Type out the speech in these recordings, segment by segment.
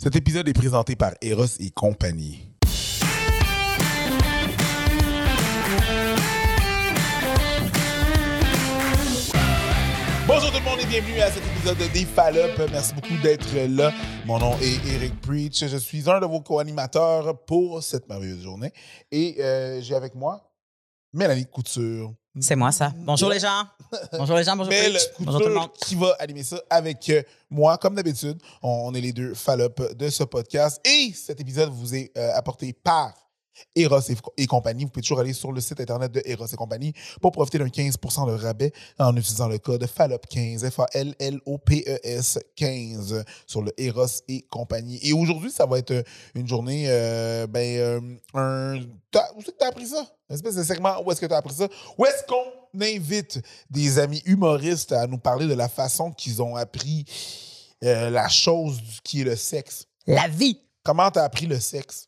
Cet épisode est présenté par Eros et compagnie. Bonjour tout le monde et bienvenue à cet épisode des Fallop. Merci beaucoup d'être là. Mon nom est Eric Preach. Je suis un de vos co-animateurs pour cette merveilleuse journée. Et euh, j'ai avec moi Mélanie Couture. C'est moi, ça. Bonjour les gens. Bonjour les gens, bonjour tout le monde. qui va animer ça avec euh, moi, comme d'habitude. On est les deux Fallop de ce podcast. Et cet épisode vous est euh, apporté par Eros et, et compagnie. Vous pouvez toujours aller sur le site internet de Eros et compagnie pour profiter d'un 15% de rabais en utilisant le code FALLOP15, F-A-L-L-O-P-E-S 15 sur le Eros et compagnie. Et aujourd'hui, ça va être euh, une journée, euh, ben, euh, un... Où est-ce que tu as appris ça? Une espèce de segment, où est-ce que tu as appris ça? Où est-ce qu'on invite des amis humoristes à nous parler de la façon qu'ils ont appris euh, la chose qui est le sexe? La vie. Comment tu as appris le sexe?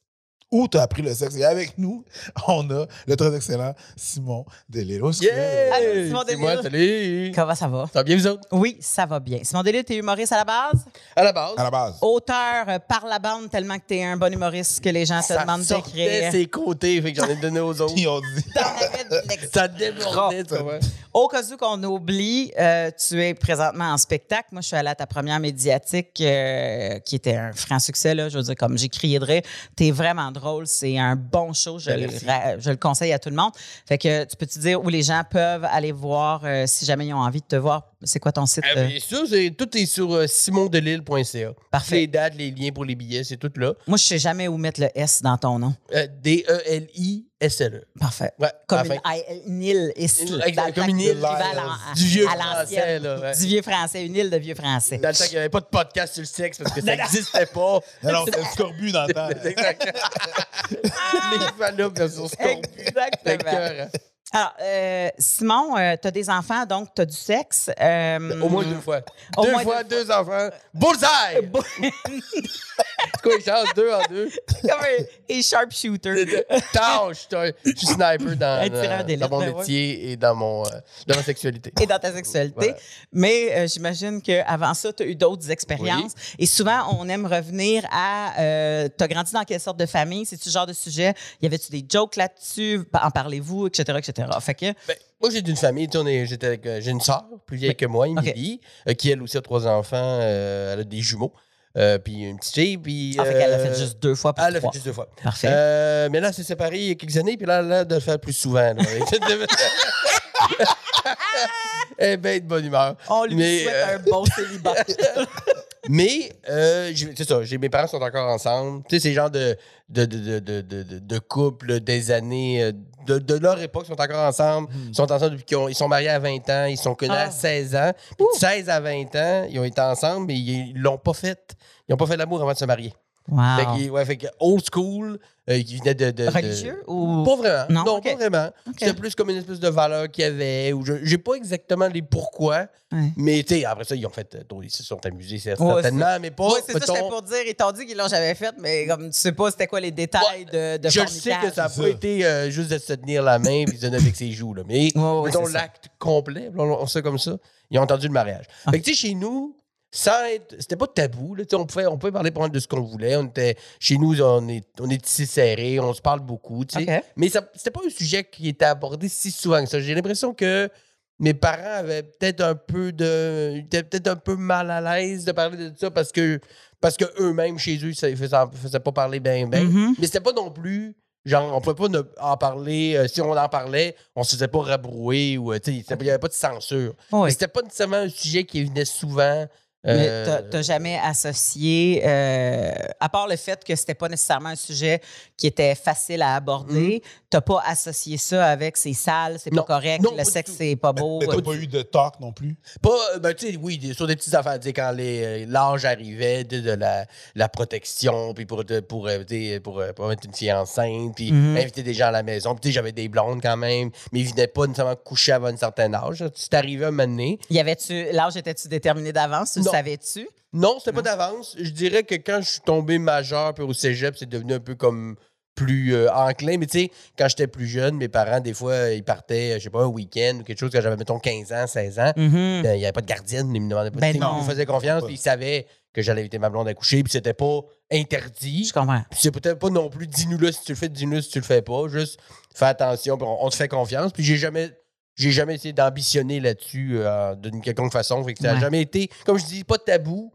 Où tu as appris le sexe? Et avec nous, on a le très excellent Simon Delélo. Yeah! Allô, Simon moi, Delisle. salut! Comment ça va? Ça va bien, vous autres? Oui, ça va bien. Simon Delisle, t'es humoriste à la base? À la base, À la base. Auteur euh, par la bande tellement que t'es un bon humoriste que les gens te ça demandent sortait d'écrire. ses côtés, fait que j'en ai donné aux autres. Ils ont dit. T'en avais de l'extra. Ça débordait, tu vois. Au cas où qu'on oublie, euh, tu es présentement en spectacle. Moi, je suis allée à ta première médiatique euh, qui était un franc succès. Là. Je veux dire, comme j'ai crié de rire, t'es vraiment drôle. C'est un bon show. Je, le, je conseille à tout le monde. Fait que tu peux te dire où les gens peuvent aller voir euh, si jamais ils ont envie de te voir. C'est quoi ton site? Ah, euh? bien sûr, c'est- tout est sur euh, simondelille.ca. Parfait. Les dates, les liens pour les billets, c'est tout là. Moi, je sais jamais où mettre le S dans ton nom. Euh, D-E-L-I-S-L-E. Parfait. Ouais, Comme une, île ici. Une- dans le comme une île à- Du vieux à français, l'ancienne. là, ouais. Du vieux français, une île de vieux français. Dans le temps qu'il n'y avait pas de podcast sur le sexe parce que ça n'existait pas. Non, c'est le scorbut dans le temps. Exact. les version Scorpion. Exactement. Alors, euh, Simon, tu as des enfants, donc tu as du sexe. Euh, Au moins deux fois. Au deux moins fois, deux deux enfants. Bullseye! C'est quoi, ils changent deux en deux? Comme un et sharpshooter. Tâche! Je suis sniper dans, Un tireur dans- mon ben ouais. métier et dans, mon, euh, dans ma sexualité. Et dans ta sexualité. Voilà. Mais euh, j'imagine qu'avant ça, tu as eu d'autres expériences. Et souvent, on aime revenir à. tu as grandi dans quelle sorte de famille? C'est-tu ce genre de sujet? Y avait-tu des jokes là-dessus? En parlez-vous, etc., etc. Fait que. Ben, moi, j'ai d'une famille. euh, j'ai une sœur plus vieille que moi, Émilie, euh, qui, elle aussi, a trois enfants. euh, elle a des jumeaux. euh, puis une petite fille. Puis, Ah, fait qu'elle l'a fait juste deux fois pour Elle l'a fait juste deux fois. Parfait. Mais là, elle s'est séparée il y a quelques années, puis là, elle a l'air de le faire plus souvent. Elle est bien de bonne humeur. on lui mais, souhaite euh, un bon célibat. Mais, euh, c'est ça, mes parents sont encore ensemble. Tu sais, ces gens de, de, de, de, de, couple des années, de, de leur époque, sont encore ensemble. Ils sont ensemble depuis qu'ils ont- ils sont mariés à 20 ans, ils sont connus Ah. à 16 ans. Puis de 16 à 20 ans, ils ont été ensemble, mais ils l'ont pas fait. Ils n'ont pas fait l'amour avant de se marier. Fait Wow. que, ouais, fait que old school, euh, qui venait de. de- de- Religieux ou. Pas vraiment. Non, pas vraiment. C'était plus comme une espèce de valeur qu'il y avait. Ou je j'ai pas exactement les pourquoi. Ouais. Mais tu sais, après ça, ils ont fait. euh, Ils se sont amusés, c'est- Ouais, certainement. mais pas. Oui, c'est ça, j'étais pour dire. Ils t'ont dit qu'ils l'ont jamais fait, mais comme tu sais pas c'était quoi les détails de, de je le sais que ça n'a pas été euh, juste de se tenir la main et de se donner avec ses joues. Là. Mais Ouais, ouais, mettons l'acte complet, on, on sait comme ça, ils ont entendu le mariage. Ah. Fait que tu sais, chez nous, sans être. C'était pas tabou. Là, on, pouvait, on pouvait parler de ce qu'on voulait. On était, chez nous, on est, on est ici serré, on se parle beaucoup. Mais ça c'était pas un sujet qui était abordé si souvent que ça. J'ai l'impression que mes parents avaient peut-être un peu de. Étaient peut-être un peu mal à l'aise de parler de ça parce que parce que eux-mêmes, chez eux, ça ne faisait, pas parler bien, bien. Mhm. Mais c'était pas non plus. Genre, on pouvait pas ne- en parler. euh, si on en parlait, on se faisait pas rabrouer ou. euh, Il n'y avait pas de censure. Oui. Mais c'était pas nécessairement un sujet qui venait souvent. Mais euh, t'as- t'as jamais associé, euh, à part le fait que c'était pas nécessairement un sujet qui était facile à aborder, t'as pas associé ça avec c'est sale, c'est pas correct, Non, le pas sexe c'est pas beau. Mais t'as pas eu de talk non plus? Pas, euh, ben, tu sais, oui, sur des petites affaires, tu quand les, euh, l'âge arrivait de, de la, la protection, puis pour, te- pour, euh, tu pour, euh, pour mettre une fille enceinte, puis Mhm. inviter des gens à la maison. Puis, tu sais, j'avais des blondes quand même, mais ils venaient pas nécessairement coucher avant un certain âge. C'est arrivé un moment donné. Y avait-tu, l'âge était-tu déterminé d'avance? Non. savais-tu? Non, c'était pas d'avance. Je dirais que quand je suis tombé majeur puis au cégep, c'est devenu un peu comme plus euh, enclin. Mais tu sais, quand j'étais plus jeune, mes parents, des fois, ils partaient, je sais pas, un week-end ou quelque chose, quand j'avais, mettons, 15 ans, 16 ans. Mhm. Ben, Il n'y avait pas de gardienne, ils me demandaient pas. Ben non. Ils me faisaient confiance, puis ils savaient que j'allais éviter ma blonde à coucher, puis c'était pas interdit. Je comprends. Puis c'est peut-être pas non plus dis-nous là si tu le fais, dis-nous si tu le fais pas. Juste fais attention, puis on, on te fait confiance. Puis j'ai jamais. J'ai jamais essayé d'ambitionner là-dessus euh, d'une quelconque façon. Fait que ça n'a Ouais. jamais été, comme je dis, pas tabou,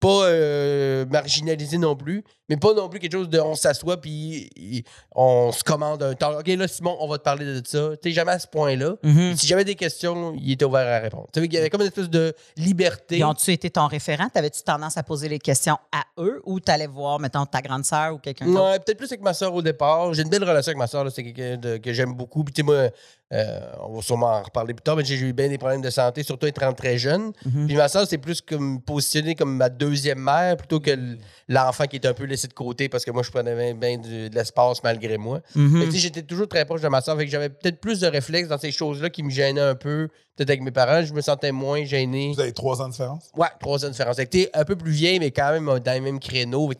pas euh, marginalisé non plus, mais pas non plus quelque chose de on s'assoit puis on se commande un temps. OK, là, Simon, on va te parler de ça. Tu sais, jamais à ce point-là. Mhm. Si j'avais des questions, il était ouvert à répondre. Tu sais, il y avait comme une espèce de liberté. Ils ont-tu été ton référent? T'avais-tu tendance à poser les questions à eux ou t'allais voir, mettons, ta grande sœur ou quelqu'un d'autre? Ouais, peut-être plus avec ma soeur au départ. J'ai une belle relation avec ma soeur. C'est quelqu'un que j'aime beaucoup. Puis, tu sais, moi, euh, on va sûrement en reparler plus tard, mais j'ai eu bien des problèmes de santé, surtout étant très jeune. Mhm. Puis, ma soeur, c'est plus comme positionnée comme ma deuxième mère plutôt que l'enfant qui est un peu laissé de côté parce que moi, je prenais bien, de l'espace malgré moi. Tu sais, j'étais toujours très proche de ma soeur. Fait que j'avais peut-être plus de réflexes dans ces choses-là qui me gênaient un peu. Peut-être avec mes parents, je me sentais moins gêné. Vous avez trois ans de différence? Ouais, trois ans de différence. T'es un peu plus vieille, mais quand même dans les mêmes créneaux.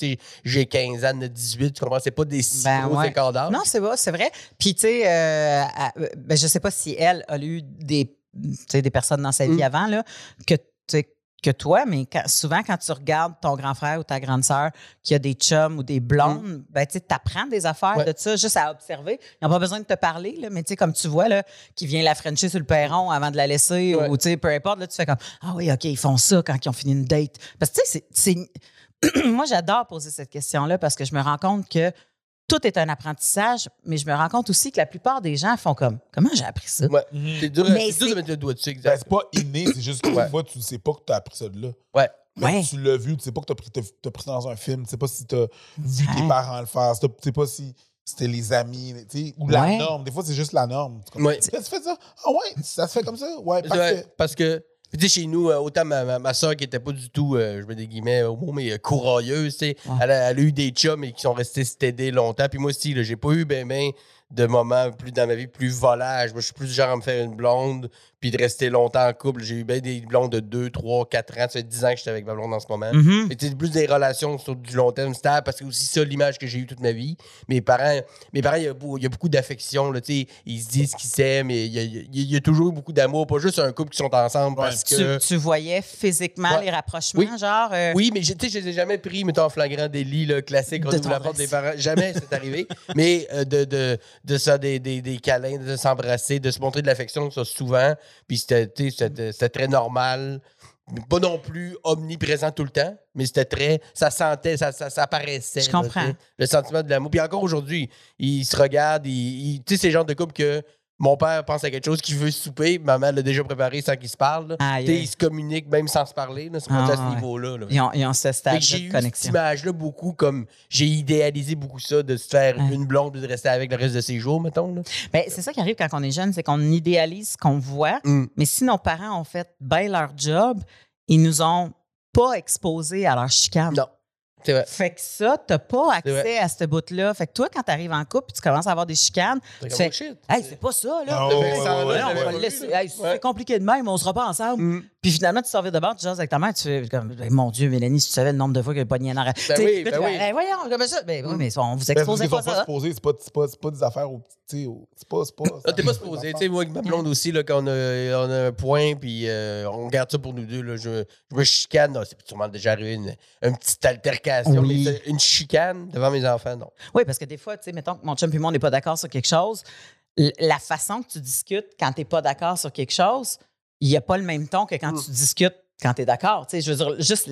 J'ai 15 ans de 18, tu comprends? C'est pas des si Ben gros ouais. écarts d'âge. Non, c'est vrai, c'est vrai. Puis, tu sais, euh, ben, je sais pas si elle a eu des, des personnes dans sa vie Mm. avant, là, que, que toi, mais quand- souvent, quand tu regardes ton grand frère ou ta grande sœur qui a des chums ou des blondes, ben, tu apprends des affaires Mm. Ouais. de ça juste à observer. Ils n'ont pas besoin de te parler, là, mais tu sais, comme tu vois, là, qui vient la frencher sur le perron avant de la laisser Ouais. ou, tu sais, peu importe, là, tu fais comme, ah oui, OK, ils font ça quand ils ont fini une date. Parce que, tu sais, c'est. Moi, j'adore poser cette question-là parce que je me rends compte que tout est un apprentissage, mais je me rends compte aussi que la plupart des gens font comme comment j'ai appris ça? Ouais. C'est dur, Mais c'est dur de mettre le doigt dessus, Ben, c'est pas inné, c'est juste que Ouais. des fois, tu ne sais pas que tu as appris ça de là. Ouais. Mais Ouais. Tu l'as vu, tu sais pas que tu as t'as pris ça dans un film, tu sais pas si tu as vu tes parents le faire, tu sais pas si c'était les amis, tu sais, ou la Ouais. norme. Des fois, c'est juste la norme. Tu fais ça? Ah ouais, ça se fait comme ça? Ouais, Ouais, parfait. parce que, tu sais, chez nous, euh, autant ma, ma, ma soeur qui était pas du tout, euh, je mets des guillemets au mot, mais euh, courailleuse, tu sais, Ouais. elle, a, elle a eu des chums et qui sont restés stédés longtemps. Puis moi aussi, j'ai pas eu ben, ben de moments plus dans ma vie plus volage. Moi, je suis plus du genre à me faire une blonde puis de rester longtemps en couple. J'ai eu bien des blondes de 2, 3, 4 ans. Ça fait 10 ans que j'étais avec ma blonde en ce moment. Mais c'est plus des relations sur du long terme stable parce que c'est aussi ça l'image que j'ai eue toute ma vie. Mes parents, mes parents, il y a, beau- il y a beaucoup d'affection. Ils se disent qu'ils s'aiment il y a, il y a- toujours eu beaucoup d'amour. Pas juste un couple qui sont ensemble Ouais. parce Tu, que. tu voyais physiquement Ouais. les rapprochements, Oui. genre. euh, Oui, mais j'ai- tu sais, je les ai jamais pris, mettons, en flagrant délit là, classique, on ouvre la porte des parents. Jamais c'est arrivé. mais euh, de, de, de ça, des, des, des câlins, de s'embrasser, de se montrer de l'affection, ça souvent. Puis c'était très normal. Pas non plus omniprésent tout le temps, mais c'était très. Ça sentait, ça, ça, ça apparaissait. Je comprends. le sentiment de l'amour. Puis encore aujourd'hui, ils se regardent, ils, ils- tu sais, c'est le genre de couple que mon père pense à quelque chose qu'il veut souper, maman l'a déjà préparé sans qu'ils se Tu sais, aïe. ils se communiquent même sans se parler. là. C'est Ah, à ce ouais. niveau-là. là. Ils ont, ils ont ce stade j'ai eu cette image-là beaucoup comme j'ai idéalisé beaucoup ça de se faire une blonde et de rester avec le reste de ses jours, mettons. Là. Ben, c'est ça qui arrive quand on est jeune, c'est qu'on idéalise ce qu'on voit, Mm. mais si nos parents ont fait bien leur job, ils nous ont pas exposés à leur chicane. Non. C'est vrai. Fait que ça, t'as pas accès à ce bout-là. Fait que toi, quand t'arrives en couple et tu commences à avoir des chicanes, C'est tu fais oh shit. Hey, c'est pas ça, là. Ah, pas c'est compliqué de même, on sera pas ensemble. Mm. Puis finalement, tu sors de bord, tu jases avec ta mère, tu fais comme, Ben, mon Dieu, Mélanie, si tu savais le nombre de fois qu'elle a pogné en arrière. Tu sais, oui, puis ben fais, oui. Hey, voyons, comme ça. Ben oui, mais on vous Ben, exposait parce pas sont ça. supposés, c'est pas, pas, c'est pas des affaires au tu sais, C'est pas. C'est pas Ah, T'es pas supposé. Tu sais, moi, avec ma blonde aussi, là, quand on a, on a un point, puis euh, on garde ça pour nous deux. Là, je, je me chicane. Non, c'est sûrement déjà arrivé une, une petite altercation. Oui. mais une chicane devant mes enfants, non. Oui, parce que des fois, tu sais, mettons que mon chum et moi, on n'est pas d'accord sur quelque chose. La façon que tu discutes quand tu n'es pas d'accord sur quelque chose, il n'y a pas le même ton que quand Mm. tu discutes quand tu es d'accord. Tu sais, je veux dire, juste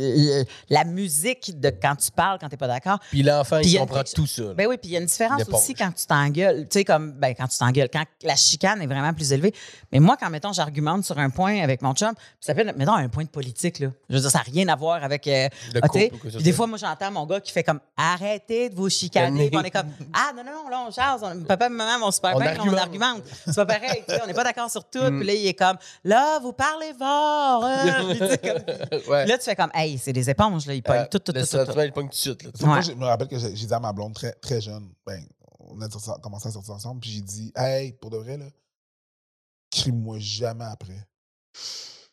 la musique de quand tu parles quand tu n'es pas d'accord. Puis l'enfant, il comprend tout ça. Ben oui, puis il y a une différence aussi quand tu t'engueules. Tu sais, comme, ben, quand tu t'engueules, quand la chicane est vraiment plus élevée. Mais moi, quand, mettons, j'argumente sur un point avec mon chum, ça s'appelle, mettons, un point de politique, là. Je veux dire, ça n'a rien à voir avec. euh, Le ah, couple puis des fois, moi, j'entends mon gars qui fait comme arrêtez de vous chicaner. Puis on est comme ah, non, non, non, là, on jase. On- papa et maman vont super On bien, là, on argumente. argumente. C'est pas pareil, on n'est pas d'accord sur tout. Mm. Puis là, il est comme là, vous parlez fort. hein. Comme- Ouais. Là, tu fais comme hey, c'est des éponges, là, ils pognent Euh, tout, tout, le tout, tout, de suite. là. Moi, je me rappelle que j'ai dit à ma blonde très, très jeune, ben, on a commencé à sortir ensemble, puis j'ai dit, hey, pour de vrai, là, crie-moi jamais après.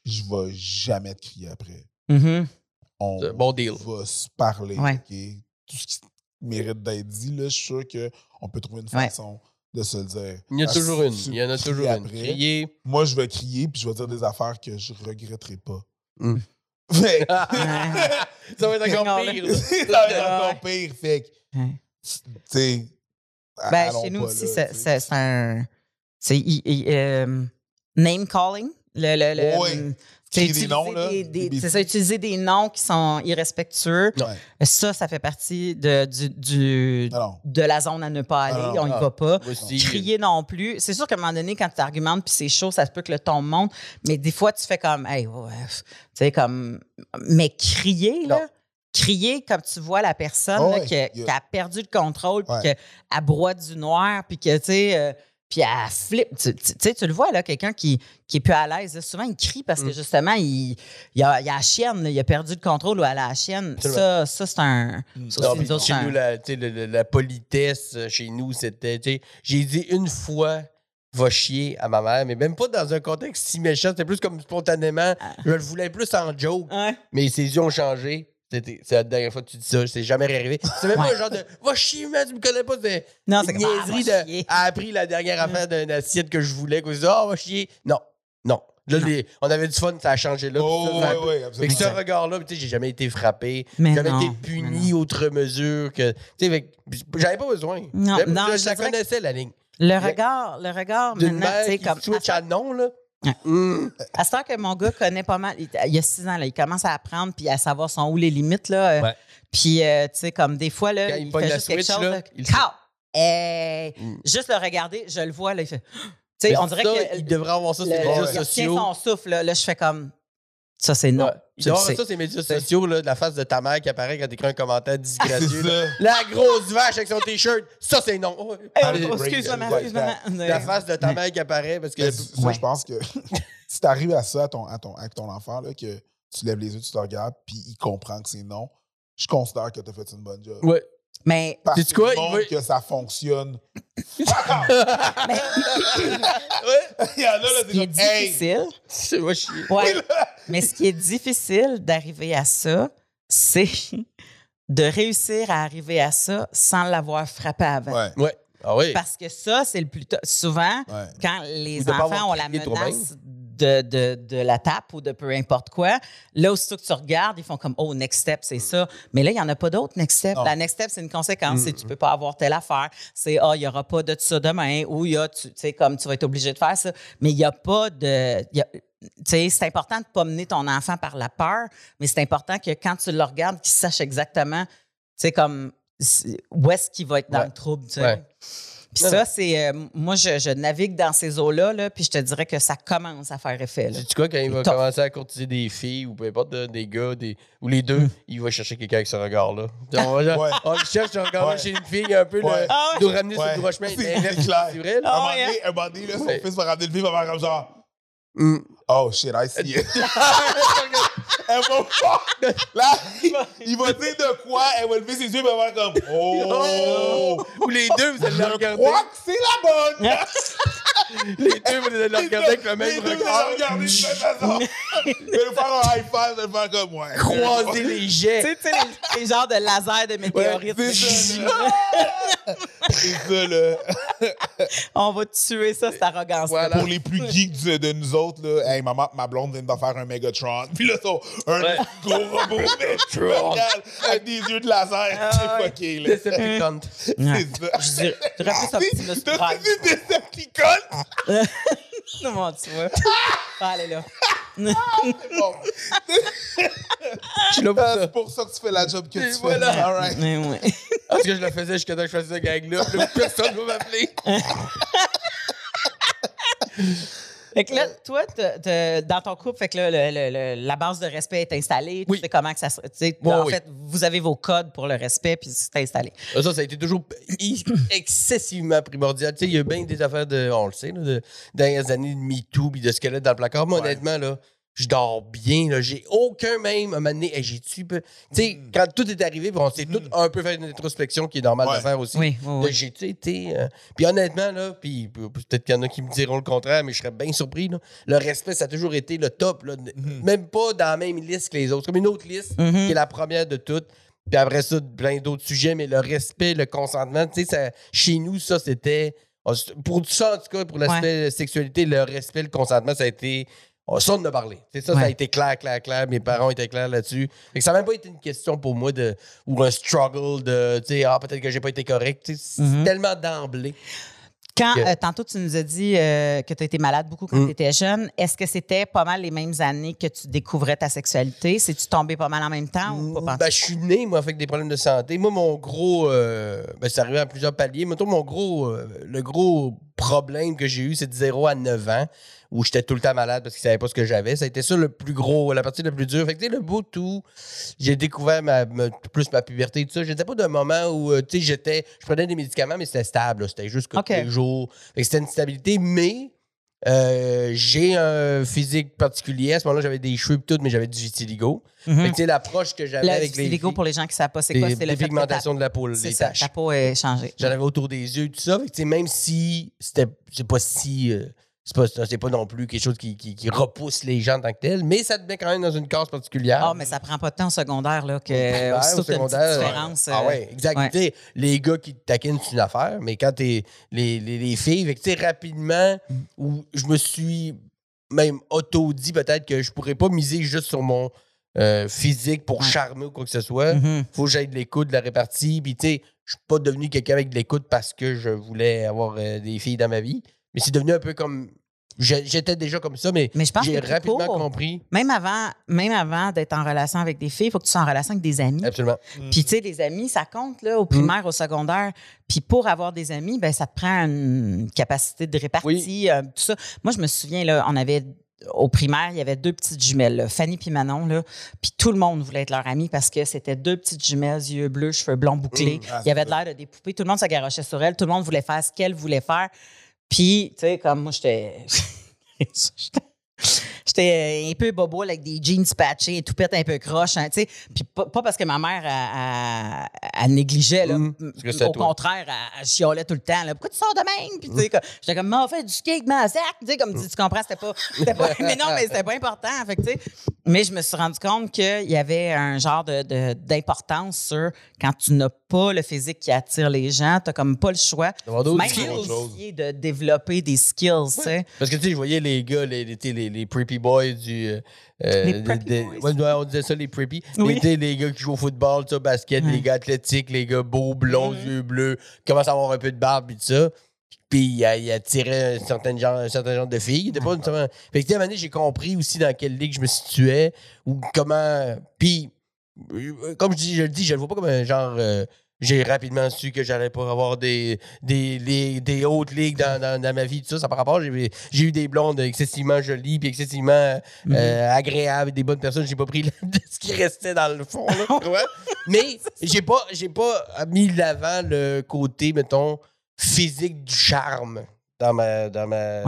Je vais jamais te crier après. On un bon deal. va se parler. Ouais. Tout ce qui- mérite d'être dit. Là, je suis sûr qu'on peut trouver une Ouais. façon de se le dire. Il y en a Ah, toujours une. Il y en a toujours une. après, Crier. Moi, je vais crier puis je vais dire des affaires que je regretterai pas. Mm. Fait- ça va être encore pire. ça va être encore pire. Fait que, Ouais. tu sais. Ben, chez nous aussi, c'est un. C'est euh, name calling. Le, le, le- Ouais. C'est Crier des utiliser noms, là, des- des des- C'est ça, utiliser des noms qui sont irrespectueux. Ouais. Ça, ça fait partie de, du, non. de la zone à ne pas aller. Ah non, on y ah. va pas. Aussi. Crier non plus. C'est sûr qu'à un moment donné, quand tu argumentes puis c'est chaud, ça se peut que le ton monte. Mais des fois, tu fais comme, hey, ouais, tu sais, comme. Mais crier, là. Non. Crier comme tu vois la personne Oh là, qui, a, qui perdu le contrôle, puis qu'elle broie du noir, puis que, tu sais, euh, puis elle flippe. Tu sais, tu le vois, là, quelqu'un qui, qui est plus à l'aise. Souvent, il crie parce que, Mm. justement, il, il, a, il a la chienne, là, il a perdu le contrôle ou elle a la chienne. Ça, ça c'est un. Mm. Ça Non, nous autres, chez c'est nous, un- la, la politesse, euh, chez nous, c'était. J'ai dit une fois, va chier à ma mère, mais même pas dans un contexte si méchant. C'était plus comme spontanément. Ah. Je le voulais plus en joke, mais ses yeux ont changé. C'était- C'est la dernière fois que tu dis ça. C'est jamais arrivé. C'est même pas un genre de va chier, man, tu me connais pas. C'est Non, une c'est comme, ah, niaiserie de. a appris la dernière affaire d'une assiette que je voulais. Qu'on se dit, ah, va chier. Non, non. Là, Non. les- on avait du fun, ça a changé là. Oh, ça, ça fait que ce regard-là, tu sais, j'ai jamais été frappé. Mais J'avais non, été puni outre mesure que. J'avais pas besoin. Non, non, je, je la connaissais, la ligne. Le regard, le regard, maintenant, tu sais, comme. switch à, à non, là. Ouais. Hum. à ce temps que mon gars connaît pas mal, il, il y a six ans, là, il commence à apprendre puis à savoir sont où les limites, là. euh, Ouais. Puis, euh, tu sais, comme des fois, là, Quand il il, fait juste quelque Switch, chose. là, là, il-! Hey! Mm. Juste le regarder, je le vois, là, il fait. Tu sais, on dirait ça, que. Il devrait avoir ça sur le- les il réseaux sociaux. son souffle, là. Là, je fais comme. Ça, c'est non. Ouais. Tu ça les médias C'est- sociaux, là, de la face de ta mère qui apparaît quand t'écris un commentaire C'est disgracieux. La grosse vache avec son t-shirt, ça c'est non. Oh, Hey, excuse-moi, excuse-moi. La face de ta mère qui apparaît parce que. Ouais. je pense que si t'arrives à ça à ton, à ton, avec ton enfant, là, que tu lèves les yeux, tu te regardes, puis il comprend que c'est non, je considère que t'as fait une bonne job. Ouais. Mais. Parce que quoi, il va- que ça fonctionne. mais Il y en a là, ce c'est qui est hey! difficile. Ouais. Mais ce qui est difficile d'arriver à ça, c'est de réussir à arriver à ça sans l'avoir frappé avant. Ouais, Ouais. Ah oui. Parce que ça, c'est le plus. t- Souvent, ouais. quand les enfants ont la menace de, de, de la tape ou de peu importe quoi, là, aussitôt que tu regardes, ils font comme Oh, next step, c'est ça. Mais là, il n'y en a pas d'autres next step. Non. La next step, c'est une conséquence. Mm. C'est tu peux pas avoir telle affaire. C'est Ah, il n'y aura pas de ça demain ou il y a, tu sais, comme tu vas être obligé de faire ça. Mais il n'y a pas de. y a- tu sais, c'est important de ne pas mener ton enfant par la peur, mais c'est important que quand tu le regardes, qu'il sache exactement, tu sais, comme où est-ce qu'il va être dans Ouais. le trouble. tu sais. Ouais. Puis ça, c'est. euh, moi, je, je navigue dans ces eaux-là, là, puis je te dirais que ça commence à faire effet. Là. Sais-tu quoi, quand il va tough. commencer à courtiser des filles ou peu importe, là, des gars, des, ou les Mm. deux, il va chercher quelqu'un avec ce regard-là. On, va genre- Ouais. on cherche, on regarde Ouais. chez une fille un peu, Ouais. Ah ouais. nous ramener sur le droit chemin. C'est- clair. C'est vrai, Un là? Ah moment ouais, donné, un moment donné, là, son Ouais. fils va ramener le film, il va faire comme genre, Hum. oh shit, I see it. elle va pas. Là, il, va dire de quoi, elle va lever ses yeux, et va faire comme, oh. Ou les deux, vous allez le Je regarder. crois que c'est la bonne. Les deux, vous allez le regarder avec le même Les deux, vous regard. de la même façon. Je vais lui faire un high five, je vais le faire comme, ouais. Croiser les Tu jets. sais, tu sais, les, les genres de laser de météorites. Ouais, c'est ça, là. On va tuer ça, cette arrogance. Voilà. Pour les plus geeks du- de nous autres, là, hey, maman, ma blonde vient de faire un Megatron. Puis là, son, un Ouais. gros robot Megatron avec des yeux de laser. Ah, c'est fucké, là. Decepticon. C'est ça. Je dirais plus Optimus T'as Prime. Comment tu vois? Ah, allez là. Bon. Je suis là pour Ah, ça. Pour ça que tu fais la job que Et tu voilà. fais. All right. Mais ouais. Parce que je le faisais jusqu'à temps que je fasse ce gag-là. Personne ne va m'appeler. Fait que là, toi, t'as- t'as- dans ton couple, fait que là, le- le- le- la base de respect est installée. Oui. Tu sais comment que ça se. Oui, en oui. fait, vous avez vos codes pour le respect, puis c'est installé. Ça, ça a été toujours excessivement primordial. Tu sais, il y a bien des affaires de, on le sait, là, de dernières années de MeToo puis de squelette dans le placard. Moi, Ouais. honnêtement, là, je dors bien. Là, j'ai aucun même à hey, j'ai-tu peu- Tu sais, Mm. quand tout est arrivé, on s'est Mm. tout un peu fait une introspection qui est normale Ouais. de faire aussi. Oui, oui, De oui. J'ai-tu été. euh, Puis honnêtement, là, puis peut-être qu'il y en a qui me diront le contraire, mais je serais bien surpris. Là. Le respect, ça a toujours été le top. Là. Mhm. Même pas dans la même liste que les autres. Comme une autre liste, qui est la première de toutes. Puis après ça, plein d'autres sujets, mais le respect, le consentement, tu sais, ça- chez nous, ça, c'était. Pour tout ça, en tout cas, pour l'aspect sexualité, le respect, le consentement, ça a été. On ça, on en a parlé. C'est ça, ça a été clair, clair, clair. Mes parents étaient clairs là-dessus. Ça n'a même pas été une question pour moi de. ou un struggle de. Tu sais, ah, peut-être que j'ai pas été correct. C'est Mhm. tellement d'emblée. Quand, Que- euh, tantôt, tu nous as dit euh, que tu étais malade beaucoup quand Mm. tu étais jeune. Est-ce que c'était pas mal les mêmes années que tu découvrais ta sexualité? C'est-tu tombé pas mal en même temps ou pas? Ben, je suis né, moi, avec des problèmes de santé. Moi, mon gros. euh, ben, c'est arrivé à plusieurs paliers. Mettons, mon gros. euh, le gros problème que j'ai eu, c'est de 0 à 9 ans, où j'étais tout le temps malade parce qu'ils ne savaient pas ce que j'avais. Ça a été ça le plus gros, la partie la plus dure. Fait que, tu sais, le bout où j'ai découvert ma, ma- plus ma puberté et tout ça, j'étais pas d'un moment où, euh, tu sais, j'étais. Je prenais des médicaments, mais c'était stable. C'était juste que OK. tous les jours. Fait que c'était une stabilité, mais. Euh, j'ai un physique particulier. À ce moment-là, j'avais des cheveux et tout, mais j'avais du vitiligo. Fait que, tu sais, l'approche que j'avais Le avec les vitiligo, filles, pour les gens qui ne savent pas, c'est quoi? des C'est le ta, pigmentations de la peau, c'est les ça, taches. ta peau est changée. J'en avais autour des yeux, tout ça. Fait que, tu sais, même si c'était c'est pas si. euh, c'est pas, c'est pas non plus quelque chose qui, qui- qui repousse les gens en tant que tel, mais ça te met quand même dans une case particulière. Ah, mais ça prend pas de temps au secondaire, là, que Ouais, au secondaire, différence. Ah euh, ouais, exact. ouais. Sais, Les gars qui te taquinent, c'est une affaire, mais quand t'es les, les, les filles, tu sais, rapidement, Mm. où je me suis même auto-dit peut-être que je pourrais pas miser juste sur mon euh, physique pour Ouais. charmer ou quoi que ce soit. Mhm. faut que j'aille de l'écoute, de la répartie. Puis, tu sais, je suis pas devenu quelqu'un avec de l'écoute parce que je voulais avoir euh, des filles dans ma vie. Mais c'est devenu un peu comme. J'étais déjà comme ça, mais, j'ai rapidement court. compris. Même avant, même avant d'être en relation avec des filles, il faut que tu sois en relation avec des amis. Absolument. Puis, tu sais, les amis, ça compte, là, Mm. au primaire, au secondaire. Puis, pour avoir des amis, ben ça te prend une capacité de répartie, euh, tout ça. Moi, je me souviens, là, on avait, au primaire, il y avait deux petites jumelles, là, Fanny puis Manon, là. Puis, tout le monde voulait être leur ami parce que c'était deux petites jumelles, yeux bleus, cheveux blonds bouclés. Mm. Ah, il y avait de l'air de des poupées. Tout le monde se garochait sur elles. Tout le monde voulait faire ce qu'elle voulait faire. Puis, tu sais, comme moi, j'étais. j'étais- un peu bobo avec des jeans patchés et tout pète un peu croche, hein, tu sais. Puis pas, pas parce que ma mère, elle, elle- elle négligeait, là. Mhm. C'est Au contraire, elle, chiolait tout le temps, là. Pourquoi tu sors de même? Puis, tu sais, comme- j'étais comme, m'en fait du skate, ma sac. Tu sais, comme tu, tu comprends, c'était pas. Mais non, mais c'était pas important. Fait que, tu sais. Mais je me suis rendu compte qu'il y avait un genre de, de- d'importance sur quand tu n'as pas le physique qui attire les gens, t'as comme pas le choix. Même skills. de développer des skills, tu sais. Parce que tu sais, je voyais les gars, les, les, tu les, les preppy boys du. euh, euh, Les preppy de- boys. ouais, on disait ça, les preppy. Oui. Les, tu les gars qui jouent au football, ça, basket, les gars athlétiques, les gars beaux, blonds, Mhm. yeux bleus, qui commencent à avoir un peu de barbe et tout ça. Puis il, il attirait un certain genre, un certain genre de filles. Il pas nécessairement- Fait que, tu à un j'ai compris aussi dans quelle ligue je me situais ou comment. Puis, euh, comme je, dis, je le dis, je le vois pas comme un genre. euh, j'ai rapidement su que j'allais pas avoir des, des, des, des hautes ligues dans, dans, dans ma vie, tout ça. Ça par rapport, j'ai j'ai eu des blondes excessivement jolies puis excessivement euh, agréables, des bonnes personnes. J'ai pas pris ce qui restait dans le fond. Là, ouais. Mais j'ai pas, j'ai pas mis de l'avant le côté, mettons, physique du charme dans ma, dans ma,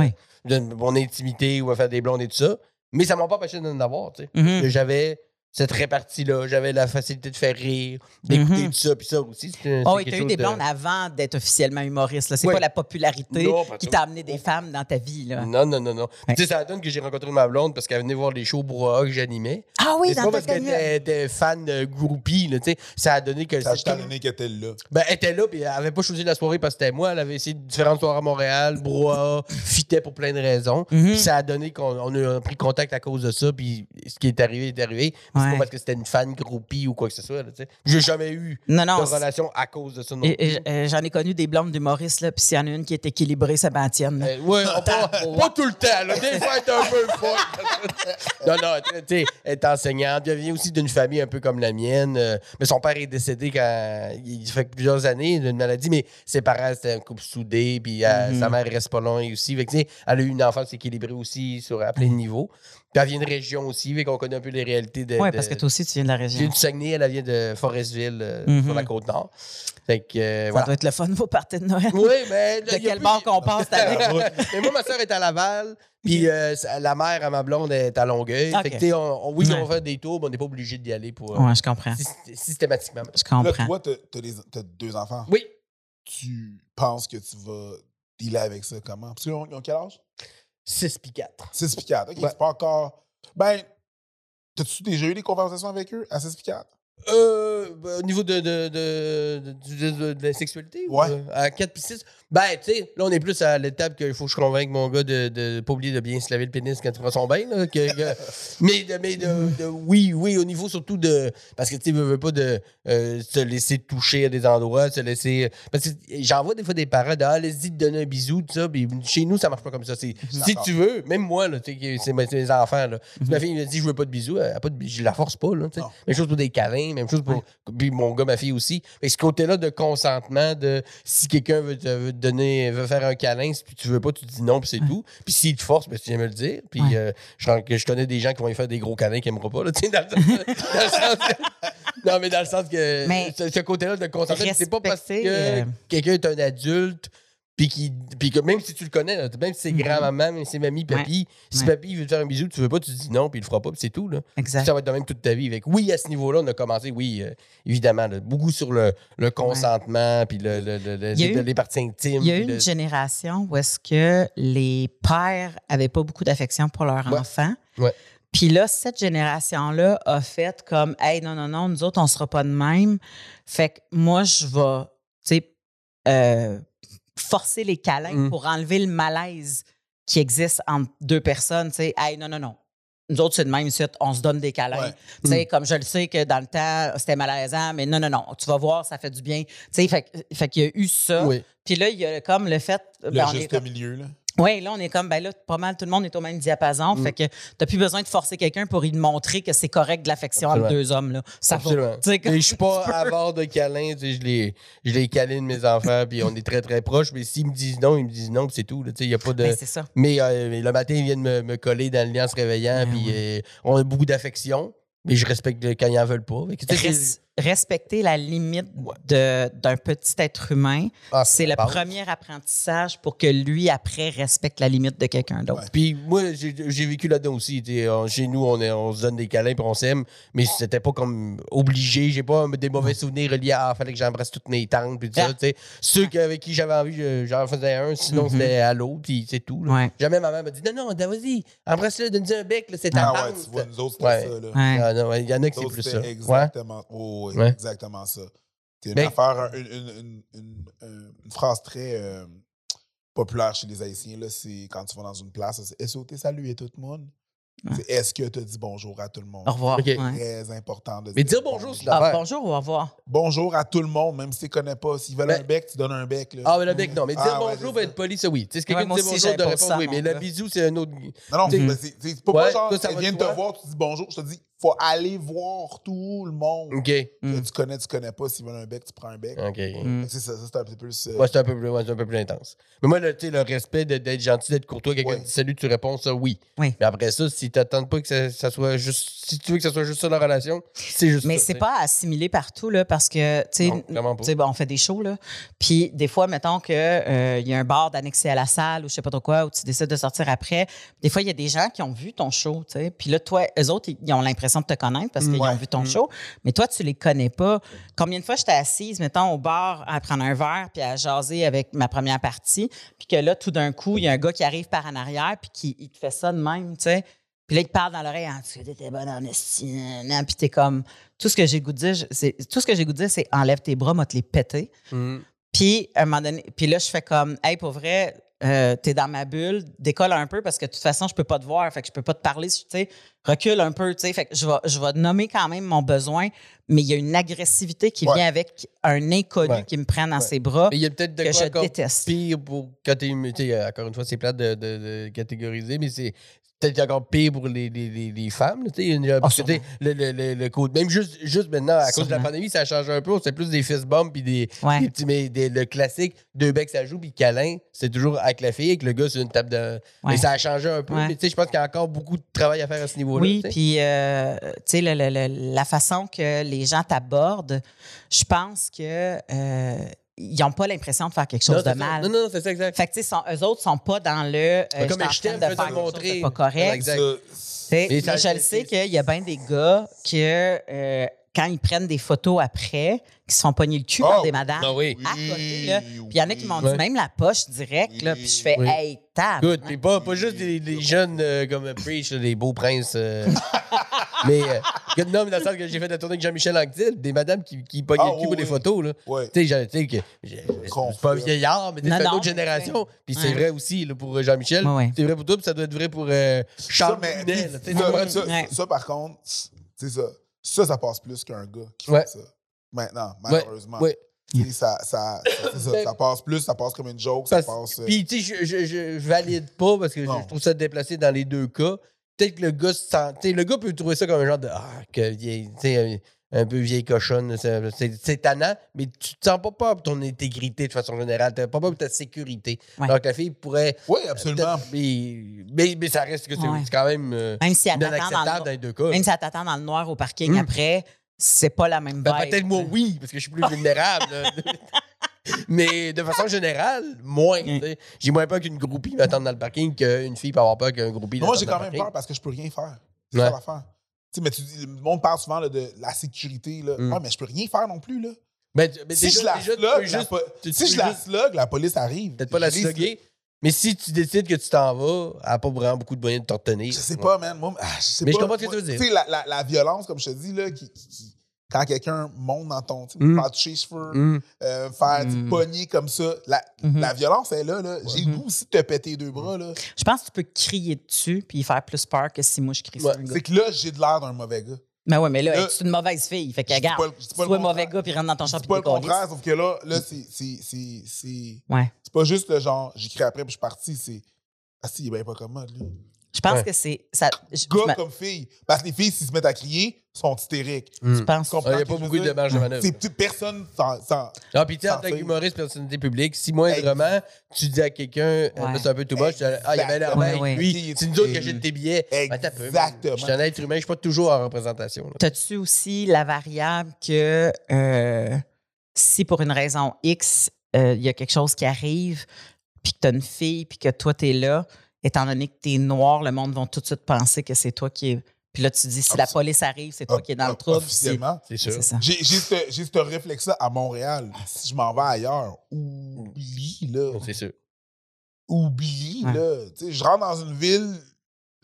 de mon intimité ou à faire des blondes et tout ça. Mais ça m'a pas empêché d'en avoir, tu sais. Mhm. Que J'avais cette répartie-là, j'avais la facilité de faire rire, d'écouter Mhm. tout ça, puis ça aussi. c'est- Oh, tu as eu des de- blondes avant d'être officiellement humoriste. là. C'est Ouais. pas la popularité Non, pas qui t'a amené des femmes dans ta vie. Là. Non, non, non, non. Ouais. Tu sais, ça donne que j'ai rencontré ma blonde parce qu'elle venait voir les shows brouhaha que j'animais. Ah oui, dans pas ta parce qu'elle était, fan de groupie, là, tu sais. Ça a donné que Ça a donné qu'elle était là. Ben, elle était là, puis elle avait pas choisi la soirée parce que c'était moi. Elle avait essayé différentes soirées à Montréal, brouhaha, fitait pour plein de raisons. Mhm. Puis ça a donné qu'on on a pris contact à cause de ça, puis ce qui est arrivé est arrivé. C'est pas parce que c'était une fan groupie ou quoi que ce soit, là. J'ai jamais eu Non, non. de relation à cause de ça et- euh, J'en ai connu des blondes d'humoristes, là, puis s'il y en a une qui est équilibrée, c'est ma tienne. là. Euh, on pas, pas tout le temps. Là. Des fois, elle est un peu folle. non, non, tu sais, elle est enseignante. Elle vient aussi d'une famille un peu comme la mienne. euh, mais son père est décédé quand il fait plusieurs années d'une maladie, mais ses parents, c'était un couple soudé. Puis euh, Mhm. sa mère reste pas loin aussi. Fait que, elle a eu une enfance équilibrée aussi sur, à plein de niveaux. Puis elle vient de région aussi, fait qu'on connaît un peu les réalités de. Oui, de- parce que toi aussi, tu viens de la je région. viens du Saguenay, elle elle vient de Forestville, euh, Mhm. sur la côte nord. Fait que, euh, Ça voilà. doit être le fun, vos parties de Noël. Oui, mais. De quel bord qu'on passe, cette année? Mais moi, ma soeur est à Laval, puis euh, la mère à ma blonde est à Longueuil. Ok. Fait que, tu sais, on, on- oui, Ouais. on va faire des tours, mais on n'est pas obligé d'y aller pour, Ouais, je comprends. syst- systématiquement. Je Là, comprends. toi, des- t'as deux enfants. Oui, Tu penses que tu vas dealer avec ça comment? Parce qu'ils ont, ils ont quel âge? 6 puis 4. 6 puis 4. OK, Ouais. c'est pas encore... Ben, t'as-tu déjà eu des conversations avec eux à 6 puis 4? Euh, ben, au niveau de, de, de, de, de- de la sexualité? ou, Ouais. euh, à 4 puis 6? Ben, tu sais, là, on est plus à l'étape qu'il faut que je convainque mon gars de ne pas oublier de bien se laver le pénis quand il fera son bain. là, que- que- mais de, mais de, de- oui, oui, au niveau surtout de. Parce que tu sais, veux, pas de euh, se laisser toucher à des endroits, se laisser. Parce que j'en vois des fois des parents de Ah, laisse-y te donner un bisou, tout ça. Puis chez nous, ça marche pas comme ça. C'est, si tu veux, même moi, là, tu sais, que c'est mes, enfants. Là. Si ma fille me dit Je veux pas de bisous, elle a pas de je la force pas. Là. Même chose pour des câlins, même chose pour puis mon gars, ma fille aussi. Que ce côté-là de consentement, de si quelqu'un veut te donner, veut faire un câlin, puis tu veux pas, tu dis non, puis c'est tout. Puis s'il te force, ben, tu viens me le dire. Puis Ouais. euh, je, je connais des gens qui vont lui faire des gros câlins qui n'aimeront pas, là, tu sais, dans, le sens- dans le sens que- Non, mais dans le sens que Mais ce, ce côté-là de puis c'est pas parce que euh, quelqu'un est un adulte. Puis, qui, puis que même si tu le connais, là, même si c'est Mhm. grand-maman, même si c'est mamie, papy, si Ouais. papy veut te faire un bisou, tu veux pas, tu dis non, puis il le fera pas, puis c'est tout. Là. Exact. Ça va être de même toute ta vie. Fait que oui, à ce niveau-là, on a commencé, oui, euh, évidemment, là, beaucoup sur le, le consentement, puis le, le- le- le- Il y a eu- les parties intimes. Il y a eu une génération où est-ce que les pères avaient pas beaucoup d'affection pour leurs Ouais. enfants. Puis là, cette génération-là a fait comme Hey, non, non, non, nous autres, on sera pas de même. Fait que moi, je vais, tu sais, euh, forcer les câlins Mm. pour enlever le malaise qui existe entre deux personnes. Tu sais, hey, non, non, non. Nous autres, c'est de même, ici, on se donne des câlins. Ouais. Tu sais, comme je le sais que dans le temps, c'était malaisant, mais non, non, non, tu vas voir, ça fait du bien. Tu sais, fait, qu'il y a eu ça. Oui. Puis là, il y a comme le fait. Le ben, est juste comme- milieu, là. Oui, là, on est comme, ben là, pas mal, tout le monde est au même diapason. Mm. Fait que t'as plus besoin de forcer quelqu'un pour lui montrer que c'est correct de l'affection entre deux hommes. Là. Ça Absolument. comme- Et je suis pas avare de câlins, je les, je les câline mes enfants, puis on est très très proches, mais s'ils me disent non, ils me disent non, puis c'est tout. Il y a pas de. Ben, c'est ça. Mais euh, le matin, ils viennent me, me coller dans le lit en se réveillant, Ben puis euh, on a beaucoup d'affection, mais je respecte quand ils en veulent pas. Fait que, respecter la limite Ouais. d'un petit être humain, Ah, c'est le premier apprentissage pour que lui, après, respecte la limite de quelqu'un d'autre. Ouais. Puis moi, j'ai j'ai vécu là-dedans aussi. on- chez nous, on, est- on se donne des câlins puis on s'aime, mais c'était pas comme obligé. J'ai pas des mauvais souvenirs reliés à ah, fallait que j'embrasse toutes mes tantes puis tout ça. Ah. tu sais. Ceux qui- avec qui j'avais envie, je- j'en faisais un, sinon Mhm. c'était à l'autre, puis c'est tout. Ouais. Jamais ma mère m'a dit non, non, vas-y, embrasse-le, donne-lui un bec, là, c'est ta Ah ouais, tu vois, nous autres, c'était Ouais. ça, là. Ah, Il y en a qui c'est plus ça. Ouais. Exactement. oh, oui, Ouais. exactement ça. C'est une Ben- affaire, une, une- une- phrase très euh, populaire chez les Haïtiens, c'est quand tu vas dans une place, c'est SOT, salut et tout le monde. Ouais. C'est est-ce que tu as dit bonjour à tout le monde? Au revoir. Ok. Ouais. Très important de Mais dire bonjour, c'est une Ah, bonjour ou au revoir? Bonjour à tout le monde, même si tu ne connais pas. S'ils veulent Ben- un bec, tu donnes un bec. Là. Ah, mais le bec, non. Mais dire Ah, bonjour c'est va être poli, ça oui. Tu sais, si quelqu'un moi dit bonjour, de répondre ça, oui. Mais le bisou, c'est un autre. Non, non, mais c'est c'est pas, Ouais, pas genre, ça de te voir, tu dis bonjour. Je te dis, faut aller voir tout le monde. OK. Mm. Que Tu connais, tu connais pas. S'ils veulent un bec, tu prends un bec. OK. Mm. C'est ça, ça c'est un petit peu plus. euh, Ouais, c'est un, peu plus- ouais, c'est un peu plus intense. Mais moi, le, tu sais, le respect d'être gentil, d'être courtois, quelqu'un dit salut, tu réponds ça, oui. Oui. Mais après ça, si tu n'attends pas que ça, ça soit juste. Si tu veux que ça soit juste ça la relation, c'est juste Mais c'est pas assimilé partout, là, parce que, tu sais, bon, on fait des shows, là. Puis des fois, mettons qu'il y a un bar d'annexé à la salle ou je sais pas trop quoi, où tu décides de sortir après. Des fois, il y a des gens qui ont vu ton show, tu sais. Puis là, toi, eux autres, ils ont l'impression de te connaître parce qu'ils Ouais. ont vu ton Mm. show. Mais toi, tu les connais pas. Combien de fois j'étais assise, mettons, au bar à prendre un verre puis à jaser avec ma première partie, puis que là, tout d'un coup, il y a un gars qui arrive par en arrière puis qui il te fait ça de même, tu sais. Puis là, il te parle dans l'oreille, ah, tu étais bonne en esti, nan, nan. puis t'es comme, tout ce que j'ai goût de dire, c'est, tout ce que j'ai goût de dire, c'est enlève tes bras, moi te les péter. Mhm. Puis, à un moment donné, puis là, je fais comme, hey, pour vrai, euh, t'es dans ma bulle, décolle un peu parce que de toute façon, je peux pas te voir, fait que je peux pas te parler, tu sais, recule un peu, tu sais, fait que je vais, je vais nommer quand même mon besoin, mais il y a une agressivité qui Ouais. vient avec un inconnu Ouais. qui me prend dans Ouais. ses bras Mais il y a peut-être de que quoi je déteste. pire pour quand t'es. Encore une fois, c'est plate de, de- de catégoriser, mais c'est peut-être encore pire pour les, les, les, les femmes. là, sais, le, le, le, le code- Même juste, juste maintenant, à cause de la pandémie, ça a changé un peu. On sait plus des fist bumps puis des, Ouais. des petits. Mais des- le classique, deux becs, ça joue, puis câlin, c'est toujours avec la fille, avec le gars sur une table de. Ouais. Mais ça a changé un peu. Ouais. Je pense qu'il y a encore beaucoup de travail à faire à ce niveau-là. Oui, puis, euh, la façon que les gens t'abordent, je pense que euh, ils n'ont pas l'impression de faire quelque chose de ça. mal. Non, non, c'est ça, exact. Fait que, tu sais, eux autres sont pas dans le. euh, Comme je t'aime, de faire te quelque chose montrer. de pas correct. Exact. mais je le sais qu'il y a bien des gars que euh, quand ils prennent des photos après, qui se font pogner le cul Oh, par des madames. Ah oui. À côté, là. Puis il y en a qui m'ont dit même la poche direct, là. Puis je fais, Oui. hey, tab. Good. Puis pas, pas juste des, des jeunes euh, comme Preach, là, des beaux princes. euh. mais euh, good, non, mais dans le sens que j'ai fait la tournée avec Jean-Michel Anctil, des madames qui, qui pognaient Ah, le cul pour oui, des photos. Là. Ouais. Tu sais, j'ai- tu sais, que j'ai- pas vieillard, mais Non, une non, autre génération. Puis c'est Ouais. vrai aussi là, pour euh, Jean-Michel. Ouais, ouais. C'est vrai pour toi, puis ça doit être vrai pour euh, Charles mais, Brunet, là, tu sais, ça, moi, ça, Ouais. ça, par contre, c'est ça. Ça, ça passe plus qu'un gars qui Ouais. fait ça. Maintenant, malheureusement. ouais. Ça, ça, ça, c'est ça, ça passe plus, ça passe comme une joke, ça passe. euh, Puis, tu sais, je, je, je, je valide pas parce que je, trouve ça déplacé dans les deux cas. Peut-être que le gars se sent. Tu sais, le gars peut trouver ça comme un genre de. Ah, que vieille. Tu sais, un, un peu vieille cochonne. C'est tannant, mais tu te sens pas peur pour ton intégrité de façon générale. Tu pas peur pour ta sécurité. Ouais. Alors que la fille pourrait. Oui, absolument. peut-être- Mais, mais, mais ça reste que c'est Ouais. quand même euh, Même si t'attend dans le dans les deux cas. Même si elle t'attend dans le noir au parking Mm. après, c'est pas la même Ben, vibe. peut-être moi, oui, parce que je suis plus vulnérable. Mais de façon générale, moins. Mm. J'ai moins peur qu'une groupie m'attende dans le parking qu'une fille peut avoir peur qu'un groupie Moi, j'ai quand même peur parce que je peux rien faire. C'est Ouais. ça l'affaire. Tu sais, mais tu dis, le monde parle souvent là, de la sécurité. Là. Mm. Ouais, mais je peux rien faire non plus. Là. Mais, mais si déjà- je la déjà, slug, juste- si je peux la slug, la police arrive. Peut-être pas la slugger. Mais si tu décides que tu t'en vas, elle n'a pas vraiment beaucoup de moyens de te retenir. Je sais pas, man. Moi, ah, je sais Mais je pas. comprends ce que tu veux dire. Tu sais, la, la, la violence, comme je te dis, là, qui, qui- qui- quand quelqu'un monte dans ton. Tu sais, Mm. faire toucher les cheveux, Hum. euh, faire sais, Mm. pogner comme ça. La, Mhm. la violence est là. là. J'ai le goût aussi de te péter les deux bras. là. Je pense que tu peux crier dessus puis faire plus peur que si moi je crie Ouais, sur un gars. C'est que là, j'ai de l'air d'un mauvais gars. Mais ouais, mais là, Là, c'est une mauvaise fille. Fait que regarde, sois contraire. mauvais gars puis rentre dans ton champ dis pas le contraire, sauf que là, là c'est- c'est- c'est c'est- Ouais. c'est pas juste le genre, j'écris après puis je suis parti. C'est. Ah si, il est bien pas comme moi, lui. Je pense Ouais. que c'est. ça. je- Gars me- comme fille. Parce que les filles, s'ils se mettent à crier, sont hystériques. Hum. Je pense. Tu Il n'y a pas que beaucoup de marge de manœuvre. C'est- tu- Personne s'en. s'en- Ah, puis tu sais, en tant qu'humoriste, personnalité publique, si moindrement, tu dis à quelqu'un, euh, Ouais. c'est un peu tout moche, tu dis, ah, il y avait l'air Ouais, ouais. lui, c'est nous autres qui achètent tes billets. Ben, Exactement. Je suis un être humain, je suis pas toujours en représentation. T'as-tu aussi la variable que euh, si pour une raison X, euh, il y a quelque chose qui arrive, puis que t'as une fille, puis que toi, t'es là, étant donné que t'es noir, le monde va tout de suite penser que c'est toi qui est. Puis là, tu dis, si la police arrive, c'est toi qui es dans le trouble. Officiellement. C'est sûr. J'ai ce, réflexe-là à Montréal. Si je m'en vais ailleurs, oublie, là. C'est sûr. Oublie, Ouais. là. Tu sais, je rentre dans une ville,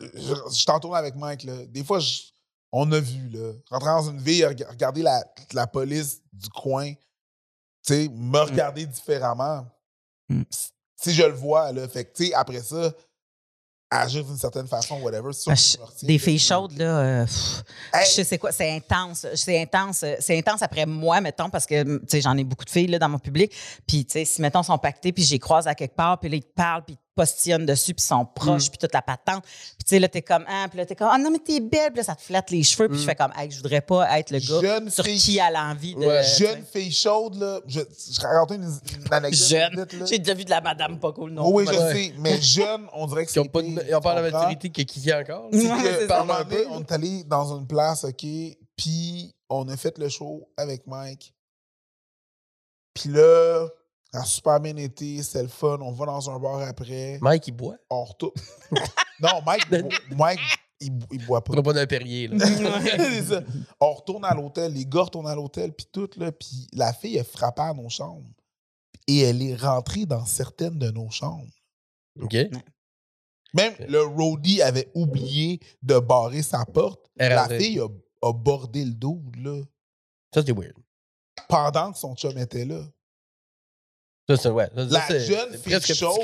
je, je avec Mike, là. Des fois, je- on a vu, là. Rentrer dans une ville, reg- regarder la, la police du coin, tu sais, me regarder différemment. Mm. Si je le vois, là. Fait que, tu sais, après ça, agir d'une certaine façon, whatever. sûr Ah, Des de- filles chaudes, là, euh, pff, Hey! je sais c'est quoi, c'est intense. C'est intense. C'est intense après moi, mettons, parce que, j'en ai beaucoup de filles, là, dans mon public. Puis, tu sais, si, mettons, sont pactées, puis les croise à quelque part, puis là, ils te parlent, puis postillonnent dessus, puis ils sont proches, puis toute la patente. Puis, tu sais, là, t'es comme, ah, puis là, t'es comme, ah non, mais t'es belle, puis là, ça te flatte les cheveux, puis je fais comme, hey, je voudrais pas être le gars Jeune sur fille- qui a envie de. Ouais. Jeune fille chaude, là. Je, je racontais une, une anecdote. Jeune. J'ai déjà vu de la madame pas cool, non. Oh oui, je Ouais. sais. Mais jeune, on dirait que Ils c'est. ils ont pas la maturité que Kiki encore. C'est que- un peu. on est allé dans une place, OK, puis on a fait le show avec Mike. Puis là, ça a super bien été, c'était le fun. On va dans un bar après, Mike, il boit? on retourne. non, Mike, il boit- Mike il, il boit pas. On n'a pas d'un Perrier. Là. C'est ça. On retourne à l'hôtel, les gars retournent à l'hôtel, puis tout, là, puis la fille est frappée à nos chambres. Et elle est rentrée dans certaines de nos chambres. OK. Même le roadie avait oublié de barrer sa porte. Elle La fille a, a bordé le dude, là, Ça, c'est weird. pendant que son chum était là. Ça, c'est ouais. Ça, La jeune fille chaude.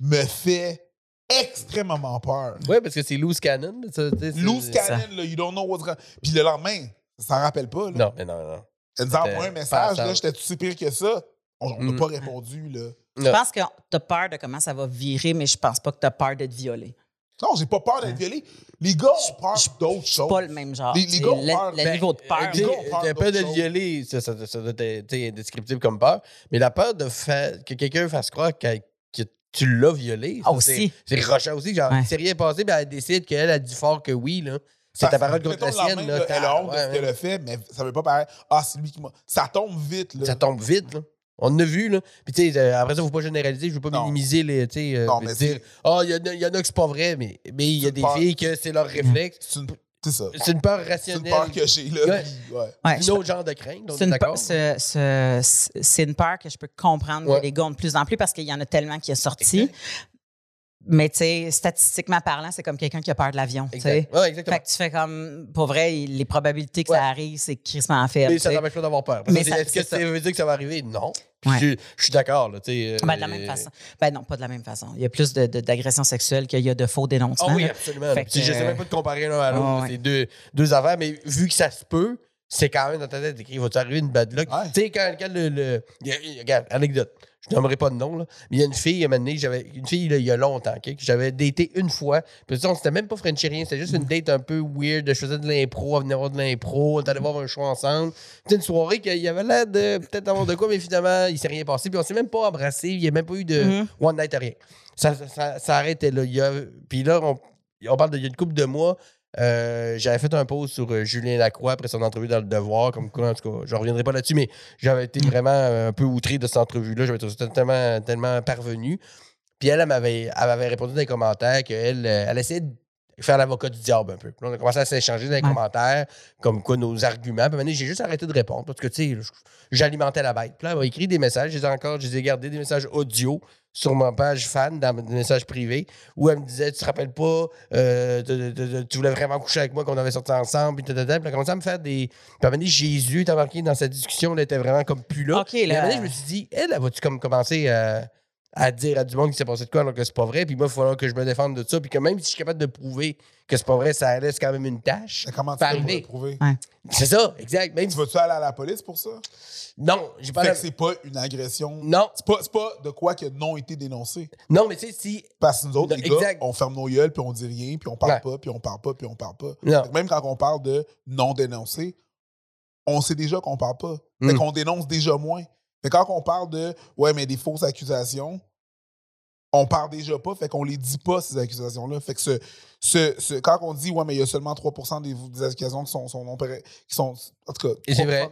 Me fait extrêmement peur. Ouais, parce que c'est loose cannon. ça, Loose cannon, là, you don't know what's wrong. Puis le lendemain, ça s'en rappelle pas. Là. Non, mais non, non. Elle nous envoyé un message, là, j'étais si pire que ça. On n'a Mm. pas répondu, là. Je pense que t'as peur de comment ça va virer, mais je pense pas que t'as peur d'être violé. Non, j'ai pas peur d'être violé. Les gars ont peur d'autres C'est choses. pas le même genre. Les- les gars ont le, peur. le niveau de peur. Tu sais, gars ont peur le violer, ça, ça, ça doit être indescriptible comme peur. Mais la peur de faire que quelqu'un fasse croire que, que tu l'as violé, Ah, aussi. c'est rochant aussi. Genre, Ouais. c'est rien passé, puis elle décide qu'elle a dit fort que oui. là. C'est Ça- ta parole contre la sienne. Là, elle a honte de ce qu'elle ouais. a fait, mais ça veut pas paraître. Ah, c'est lui qui m'a. Ça tombe vite, là. Ça tombe vite. Là. On en a vu. Là. Puis, tu sais, euh, après ça, il ne faut pas généraliser. Je ne veux pas Non. minimiser les. Tu sais, euh, Non, mais dire, c'est- ah, il y, en a- il y en a que c'est pas vrai, mais mais il y a des filles que c'est leur réflexe. C'est une- C'est ça. C'est une peur C'est une rationnelle. peur que j'ai, là. Ouais. ouais. Ouais, C'est je- un autre genre de crainte. C'est est une, d'accord? peur, une que je peux comprendre Ouais. que les gars ont de plus en plus parce qu'il y en a tellement qui est sorti. Mais tu sais, statistiquement parlant, c'est comme quelqu'un qui a peur de l'avion. Exact. Ouais, exactement. Fait que tu fais comme, pour vrai, les probabilités que Ouais. ça arrive, c'est crissement faible. Mais ça t'empêche pas d'avoir peur. Parce Mais ça- Est-ce que ça. veut dire que ça va arriver? Non. Ouais. Je, je suis d'accord. Là, sais, Ben, de la euh, même façon. Ben non, pas de la même façon. Il y a plus de- de- d'agressions sexuelles qu'il y a de faux dénoncements. Ah oui, absolument. Fait Puis que, Je sais même pas de comparer l'un à l'autre. ouais. C'est deux, deux affaires, mais vu que ça se peut, c'est quand même dans ta tête écrit va-tu arriver une bad luck? Ouais. Tu sais, quand, quand le. le- il y a- il y a- regarde, anecdote. Je nommerai pas de nom, là. Mais il y a une fille, à un moment donné, j'avais. Une fille, là, il y a longtemps, OK, que j'avais daté une fois. Puis ça, on s'était même pas Frenché rien. C'était juste une date un peu weird. Je faisais de l'impro, elle venait voir de l'impro. On allé voir un show ensemble. C'était une soirée qu'il y avait l'air de peut-être avoir de quoi, mais finalement, il s'est rien passé. Puis on s'est même pas embrassé. Il n'y a même pas eu de Mhm. one night, rien. Ça, ça, ça, ça arrêtait là. Il y a- puis là, on, on parle d'il y a une couple de mois. Euh, j'avais fait un post sur euh, Julien Lacroix après son entrevue dans Le Devoir. Comme quoi, en tout cas, je reviendrai pas là-dessus, mais j'avais été vraiment euh, un peu outré de cette entrevue-là. J'avais ça tellement, tellement parvenu. Puis elle, elle m'avait, répondu dans les commentaires qu'elle elle essayait de faire l'avocat du diable un peu. Puis on a commencé à s'échanger dans les Ouais. commentaires, comme quoi nos arguments. Puis à un moment donné, j'ai juste arrêté de répondre parce que, tu sais, j'alimentais la bête. Puis là, elle m'a écrit des messages. Je les ai encore, je les ai gardés, des messages audio sur ma page fan, dans des messages privés, où elle me disait Tu te rappelles pas, euh, tu voulais vraiment coucher avec moi, qu'on avait sorti ensemble, puis Puis elle a commencé à me faire des. Puis à un moment donné, Jésus est embarqué dans cette discussion, elle était vraiment comme plus là. OK, Puis à un là. moment donné, je me suis dit Elle, elle va-tu comme commencer à, à dire à du monde qu'il s'est passé de quoi alors que c'est pas vrai, puis moi, il falloir que je me défende de ça, puis que même si je suis capable de prouver que c'est pas vrai, ça laisse quand même une tâche. Mais Comment tu fais pour le prouver? C'est ça, exact. Même Tu si- vas-tu aller à la police pour ça? Non, j'ai pas Fait la- que c'est pas une agression. Non, C'est pas, c'est pas de quoi que non été dénoncé. non, mais tu sais, si. Parce que nous autres, Non, les gars, exact. on ferme nos gueules, puis on dit rien, puis on parle Ouais. pas, puis on parle pas, puis on parle pas. Même quand on parle de non dénoncé, on sait déjà qu'on parle pas. Fait Mm. qu'on dénonce déjà moins. Mais quand on parle de ouais, mais des fausses accusations, on parle déjà pas, fait qu'on les dit pas, ces accusations-là. Fait que ce, ce, ce- quand on dit ouais, mais il y a seulement 3 des, des accusations qui sont, sont non pré- qui sont. En tout cas, Et c'est 3%, vrai.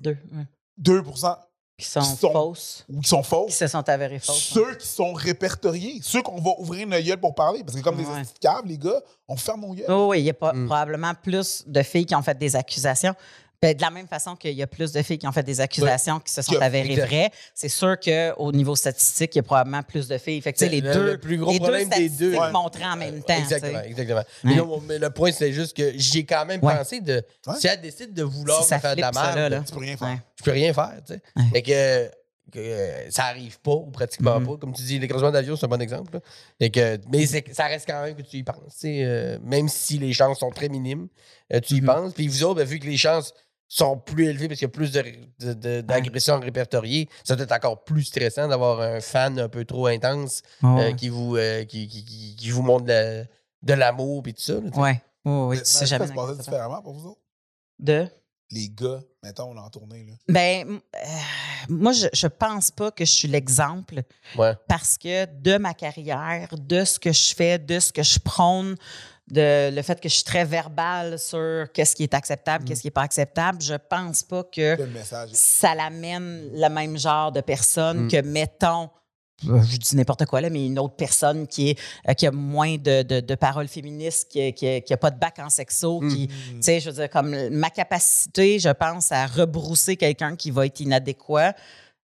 Deux. ouais. 2 Qui sont, Qui sont- fausses. ou qui sont Qui fausses. se sont avérées fausses. Ceux qui sont répertoriés, ceux qu'on va ouvrir une gueule pour parler. Parce que comme des Ouais. petites câbles, les gars, on ferme nos gueules. Oui, oui, il y a pas, Mm. probablement plus de filles qui ont fait des accusations. Ben, de la même façon qu'il y a plus de filles qui ont fait des accusations qui se sont avérées exact. vraies, c'est sûr qu'au niveau statistique, il y a probablement plus de filles. Fait que, tu sais, les Le- deux, le plus gros les deux problème des deux- Ouais. en même temps. Exactement, exactement. Mais, non, mon- mais le point, c'est juste que j'ai quand même pensé de. Si elle décide de vouloir Si me faire de la merde, là. Tu peux rien faire. Je peux rien faire, tu sais. Fait que, que, euh, ça arrive pas, ou pratiquement Mhm. pas. Comme tu dis, l'écrasement d'avion, c'est un bon exemple. là. Fait que, mais ça reste quand même que tu y penses. tu sais, euh, même si les chances sont très minimes, euh, tu y Mhm. penses. Puis vous autres, ben, vu que les chances sont plus élevées parce qu'il y a plus de- de- de- d'agressions répertoriées, ça doit être encore plus stressant d'avoir un fan un peu trop intense euh, Ouais. qui, vous, euh, qui, qui, qui- qui vous montre de, de l'amour et tout ça. là. Ouais. Oui, oui, tu sais jamais. ça se passait différemment pour vous autres? De? Les gars, mettons, là, en tournée. Là. Ben, euh, moi, je, je pense pas que je suis l'exemple Ouais. parce que de ma carrière, de ce que je fais, de ce que je prône, de le fait que je suis très verbale sur qu'est-ce qui est acceptable, qu'est-ce qui n'est pas acceptable, je pense pas que ça l'amène le même genre de personne Mm. que, mettons, je dis n'importe quoi là, mais une autre personne qui, est, euh, qui a moins de, de- de paroles féministes, qui n'a pas de bac en sexo, qui, Mm. tu sais, je veux dire, comme ma capacité, je pense, à rebrousser quelqu'un qui va être inadéquat,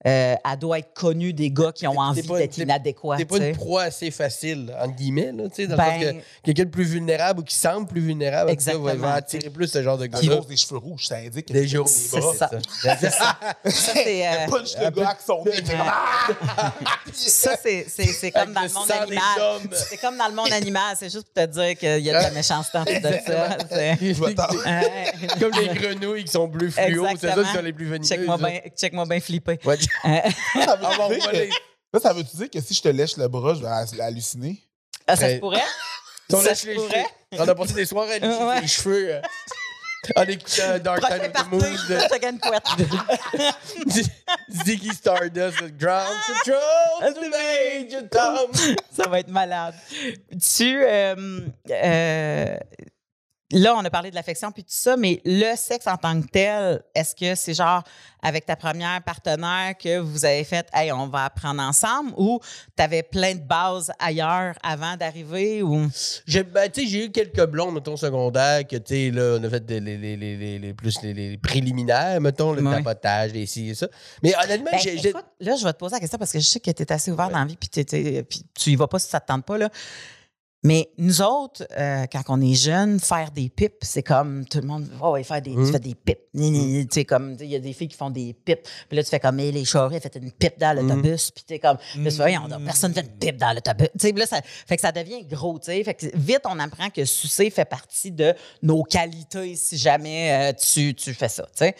euh, elle doit être connue des gars qui ont envie d'être inadéquats. T'es pas une proie assez facile, entre guillemets, là, tu sais, dans Ben, le sens que quelqu'un de plus vulnérable ou qui semble plus vulnérable, va, attirer plus ce genre de À gars-là. cause des cheveux rouges, ça indique que Des jours, C'est des bras. ça. C'est ça. ça, c'est, euh, punch le gars avec son Ah! ça, c'est, c'est, c'est comme dans le monde animal. C'est comme dans le monde animal. C'est juste pour te dire qu'il y a de la méchanceté en tout de ça. C'est-. Comme les grenouilles qui sont bleues fluo, c'est ça qui sont les plus venimeuses. Check-moi bien check-moi Ouais. Euh, Ça veut Ah, dire que- Là, ça veut-tu dire que si je te lèche le bras, je vais hal- halluciner? ah, ça se pourrait? On Ça lèche se les pourrait? cheveux. On a passé des soirées à les cheveux. euh, En écoutant Dark Side of the Moon de chacun une couette. Ziggy Stardust, Ground Control to Major Tom. Ça va être malade. Tu. euh, euh, là, on a parlé de l'affection puis tout ça, mais le sexe en tant que tel, est-ce que c'est genre avec ta première partenaire que vous avez fait, hey, on va apprendre ensemble ou tu avais plein de bases ailleurs avant d'arriver ou? J'ai ben, j'ai eu quelques blondes, mettons, secondaire, que, tu sais, là, on a fait des- les, les, les, les, les- plus les, préliminaires, mettons, le Ouais. tapotage, les ci et ça. Mais honnêtement, Ben, j'ai. écoute, là, je vais te poser la question parce que je sais que tu es assez ouvert dans la vie puis, t'étais- puis tu y vas pas si ça te tente pas. Là. Mais nous autres, euh, quand on est jeune, faire des pipes, c'est comme tout le monde, oh, ouais, faire des, tu Mhm. fais des pipes. Tu sais, comme, il y a des filles qui font des pipes. Puis là, tu fais comme, hey, les charrues, fait une pipe dans l'autobus. Puis tu es comme, là, tu fais, donc, personne fait une pipe dans l'autobus. Tu sais, là, ça, fait que ça devient gros, tu sais. Fait que vite, on apprend que sucer fait partie de nos qualités si jamais euh, tu, tu fais ça, tu sais.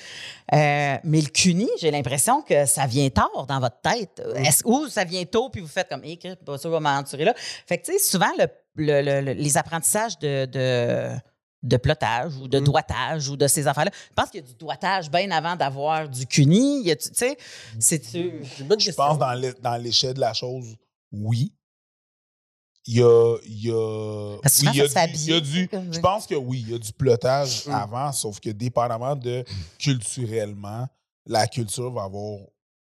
Euh, mais le CUNY, j'ai l'impression que ça vient tard dans votre tête. Est-ce- ou ça vient tôt, puis vous faites comme, hé, hey, pas sûr, vais m'aventurer là. Fait que, tu sais, souvent, le, le- le- le- les apprentissages de, de, de plotage ou de Mm. doigtage ou de ces affaires-là, je pense qu'il y a du doigtage bien avant d'avoir du CUNY. Il y a- Tu sais, c'est-tu. C'est une bonne Je pense dans l'é- dans l'échelle de la chose, oui. Il y a. Il y a, Parce que oui, il y a ça du- il y a du- Je pense que oui, il y a du plotage Mm. avant, sauf que dépendamment de culturellement, la culture va avoir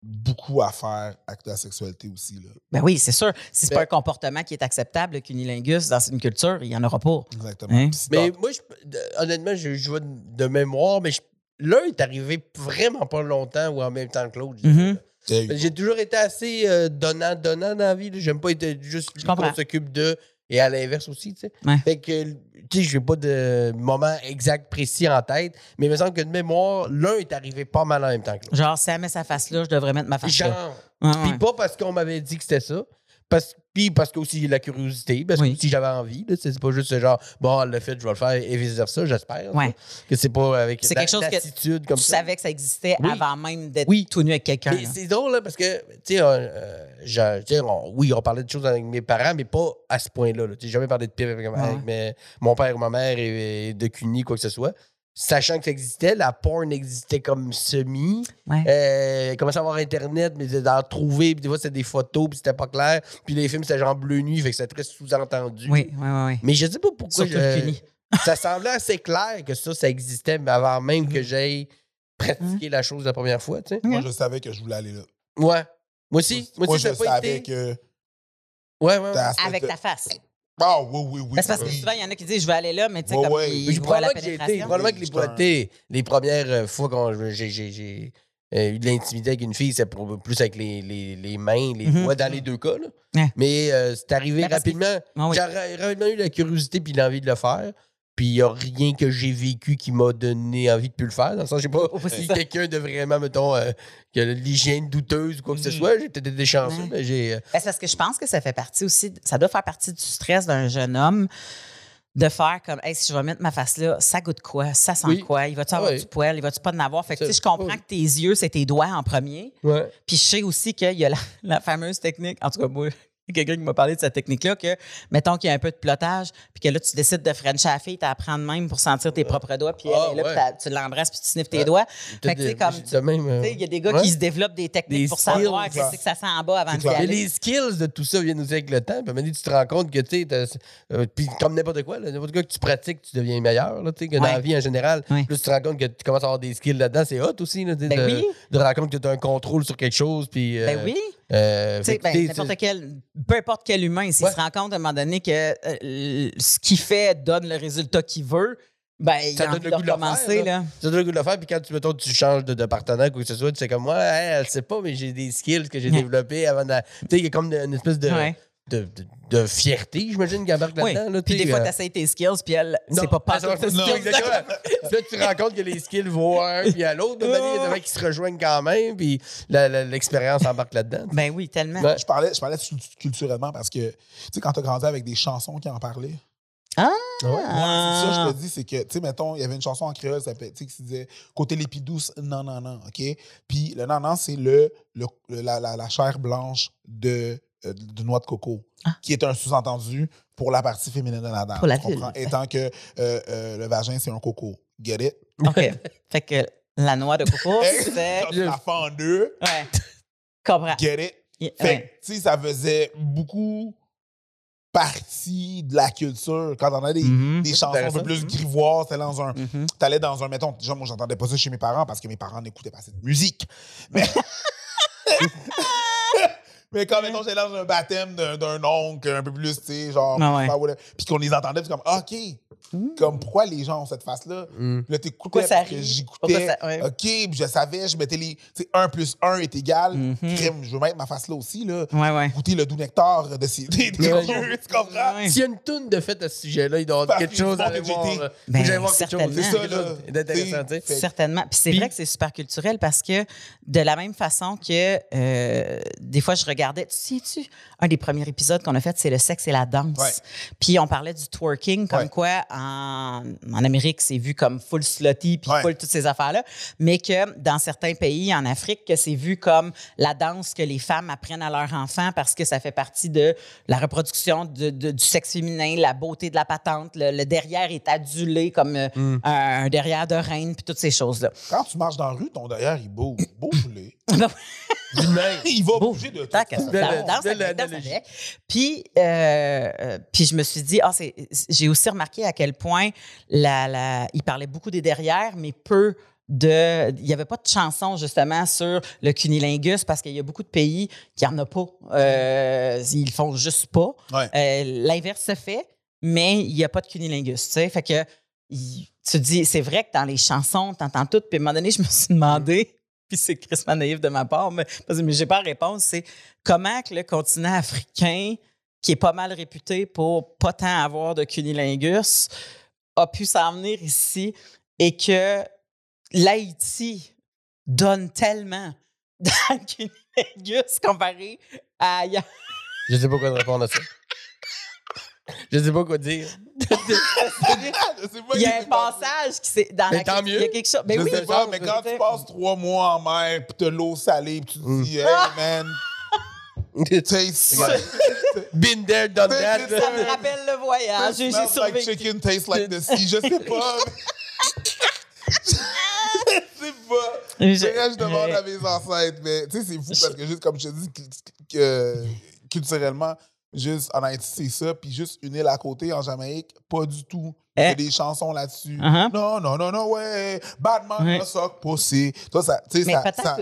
beaucoup à faire avec la sexualité aussi. Là. Ben oui, c'est sûr. Si c'est Ben- pas un comportement qui est acceptable, le cunilingus, dans une culture, il n'y en aura pas. Exactement. Hein? Mais moi, je- honnêtement, je, vois de, de mémoire, mais l'un est arrivé vraiment pas longtemps ou en même temps que l'autre. Mhm. go. J'ai toujours été assez euh, donnant-donnant dans la vie. J'aime pas être juste qu'on s'occupe de et à l'inverse aussi, tu sais. Ouais. Fait que, sais, j'ai pas de moment exact précis en tête, mais il me semble que de mémoire, l'un est arrivé pas mal en même temps que l'autre. Genre, si elle met sa face là, je devrais mettre ma face là. Genre, Ouais, puis ouais. pas parce qu'on m'avait dit que c'était ça. Parce, puis parce que aussi la curiosité, parce Oui. que si j'avais envie, c'est pas juste genre, bon, elle l'a fait, je vais le faire et vice-versa, j'espère. Ouais. Que c'est pas avec C'est quelque chose que comme tu ça. savais que ça existait Oui. avant même d'être Oui. tout nu avec quelqu'un. C'est drôle, là, parce que, tu sais, euh, euh, oui, on parlait de choses avec mes parents, mais pas à ce point-là. J'ai jamais parlé de pipe avec, avec mes- mon père ou ma mère et, et de CUNY, quoi que ce soit. Sachant que ça existait, la porn existait comme semi. Ouais. Euh, commençait à avoir Internet, mais d'en trouver, puis des fois, c'était des photos, puis c'était pas clair. Puis les films, c'était genre bleu nuit, fait que c'était très sous-entendu. Oui, oui, oui. oui. Mais je sais pas pourquoi. Surtout le je- CUNY. ça semblait assez clair que ça, ça existait, mais avant même Mm. que j'aille pratiquer la chose la première fois, tu sais. Moi, je savais que je voulais aller là. Ouais. Moi aussi. Moi Moi, aussi, je n'a pas savais été. que. Ouais, ouais. ouais. Avec ta face. Ah, oui, oui, oui. Ben, c'est parce que oui. souvent, il y en a qui disent je vais aller là, mais tu sais, Ouais, comme ouais. ils voient la probablement que j'ai été. pénétration. Probablement que les, premières euh, fois quand j'ai- euh, eu de l'intimité avec une fille, c'est plus avec les, les, les mains, les doigts, dans les deux cas. là. Ouais. Mais euh, c'est arrivé Ben, que- rapidement. Ah oui. J'ai ra- rapidement eu la curiosité puis l'envie de le faire. Puis il n'y a rien que j'ai vécu qui m'a donné envie de plus le faire. Dans le sens, je sais pas c'est si quelqu'un de vraiment, mettons, euh, qui a l'hygiène douteuse ou quoi que ce Mhm. soit. J'ai peut-être été chanceux, mais j'ai. euh, Ben, c'est parce que je pense que ça fait partie aussi, ça doit faire partie du stress d'un jeune homme de faire comme, hey, si je vais mettre ma face là, ça goûte quoi? Ça sent Oui. quoi? Il va-tu avoir Oui. du poil? Il va-tu pas en avoir? Fait que, tu sais, je comprends oui. que tes yeux, c'est tes doigts en premier. ouais. Puis je sais aussi qu'il y a la, la fameuse technique, en tout cas, moi, quelqu'un qui m'a parlé de cette technique-là, que mettons qu'il y a un peu de plotage, puis que là, tu décides de frencher la fille, t'as à prendre même pour sentir tes propres doigts, puis elle Ah, est là, ouais. puis tu l'embrasses, puis tu sniffes tes Ouais. doigts. Fait que, tu sais, de- comme. de euh, Tu sais, Il y a des gars ouais. qui se développent des techniques Des pour savoir skills, qu'est-ce que ça sent en bas avant clair. Mais les skills de tout ça viennent aussi avec le temps. Puis à donné, tu te rends compte que, tu sais, euh, puis comme n'importe quoi, n'importe quoi que tu pratiques, tu deviens meilleur, là, tu sais, que dans la vie en général. Plus tu te rends compte que tu commences à avoir des skills là-dedans, c'est hot aussi, là, Ben de, oui. de te rendre compte que tu as un contrôle sur quelque chose. Puis, euh, Ben oui. Euh, ben, n'importe quel, peu importe quel humain, s'il Ouais. se rend compte à un moment donné que euh, ce qu'il fait donne le résultat qu'il veut, ben, il Ça a donne envie le de goût de le faire, là. Ça donne le goût de le faire, puis quand tu, mettons, tu changes de, de partenaire, quoi que ce soit, tu sais comme moi, hey, elle sait pas, mais j'ai des skills que j'ai Ouais. développés avant de. Tu sais, il y a comme une espèce de, Ouais. De, de, de fierté, j'imagine, qui embarque Oui. là-dedans. là, Puis tu des sais, fois, euh, tu essayes tes skills, puis elle, Non, c'est pas pas ça Non, skills. exactement. Puis là, tu te rends compte que les skills vont à un puis à l'autre. Il y a des gens qui se rejoignent quand même, puis la- la- l'expérience embarque là-dedans. Ben oui, tellement. Ouais. Je parlais, je parlais culturellement parce que, tu sais, quand tu as grandi avec des chansons qui en parlaient, Ah! Ouais, c'est ça, je te dis, c'est que, tu sais, mettons, il y avait une chanson en créole, ça s'appelait, tu sais, qui se disait Côté l'épidouce, non, non, non, OK? Puis le non, non, c'est le, le- le- la, la- la chair blanche de, euh, de noix de coco, Ah. qui est un sous-entendu pour la partie féminine de la dame. Pour la tu comprends? Étant que euh, euh, le vagin, c'est un coco. Get it? OK. fait que la noix de coco, c'est. la fais en deux, Ouais. Comprends. get it? Yeah, Fait ouais. que, tu sais, ça faisait beaucoup partie de la culture. Quand on a des, Mhm. des chansons un peu plus grivoises, t'allais dans un, t'allais dans un, mettons, déjà, moi, j'entendais pas ça chez mes parents parce que mes parents n'écoutaient pas cette musique. Mais, mais quand, mettons, j'allais dans un baptême d'un, oncle un peu plus, tu sais, genre, Ah ouais. puis qu'on les entendait, puis comme, ah, OK, comme, pourquoi les gens ont cette face-là? Mm. Puis là, t'écoutais j'écoutais. ça- ouais. OK, puis je savais, je mettais les. Tu sais, 1 plus 1 est égal. Mhm. Crime, je veux mettre ma face là aussi, là. Ouais, ouais. Goûter le doux nectar de ces. Des, tu comprends? S'il y a une toune de fait à ce sujet-là, il doit y avoir Parce quelque qu'ils chose à voir. Ben, j'aille voir quelque chose. C'est ça, là. Certainement. Puis c'est vrai que c'est super culturel parce que de la même façon que euh, des fois je regardais, tu sais-tu, un des premiers épisodes qu'on a fait, c'est le sexe et la danse. Puis on parlait du twerking, comme quoi en, en Amérique, c'est vu comme full slutty, puis Ouais. full toutes ces affaires-là, mais que dans certains pays en Afrique, que c'est vu comme la danse que les femmes apprennent à leurs enfants parce que ça fait partie de la reproduction de- de- du sexe féminin, la beauté de la patente, le, le derrière est adulé comme euh, Mm. un, un derrière de reine, puis toutes ces choses-là. Quand tu marches dans la rue, ton derrière, il bouge. Bouge-les. Lui-même. il va bouger de tout. Puis, euh, euh, puis je me suis dit, ah, j'ai aussi remarqué à quel point la, la, il parlait beaucoup des derrières, mais peu de. Il n'y avait pas de chanson, justement, sur le cunilingus parce qu'il y a beaucoup de pays qui n'en ont pas. Euh, ils le font juste pas. Ouais. Euh, L'inverse se fait, mais il n'y a pas de cunilingus. Tu sais, fait que il- tu dis, c'est vrai que dans les chansons, tu entends tout. Puis à un moment donné, je me suis demandé, puis c'est Christmas naïf de ma part, mais, parce que j'ai pas la réponse, c'est comment que le continent africain, qui est pas mal réputé pour pas tant avoir de cunilingus, a pu s'en venir ici et que l'Haïti donne tellement dans le cunilingus comparé à ailleurs. Je sais pas quoi te répondre à ça. Je sais pas quoi dire. Il y a un passage qui s'est dans Mais la tant Il y a mieux. quelque chose. Mais je oui, sais pas, mais quand tu passes trois mois en mer, puis t'as l'eau salée, puis tu te Mm. dis, hey man, taste Been there, done that. Ça me rappelle le voyage. J'ai smells like survécu. chicken tastes like the sea. Je sais pas. Je sais pas. Je- demande à mes ancêtres, mais tu sais, c'est fou parce que juste comme je te dis, que- culturellement, juste en Haïti, c'est ça, puis juste une île à côté en Jamaïque, pas du tout. Il y a Eh. des chansons là-dessus. Uh-huh. Non, non, non, non, ouais. Batman, soc, pussy. Toi, ça, tu sais, ça.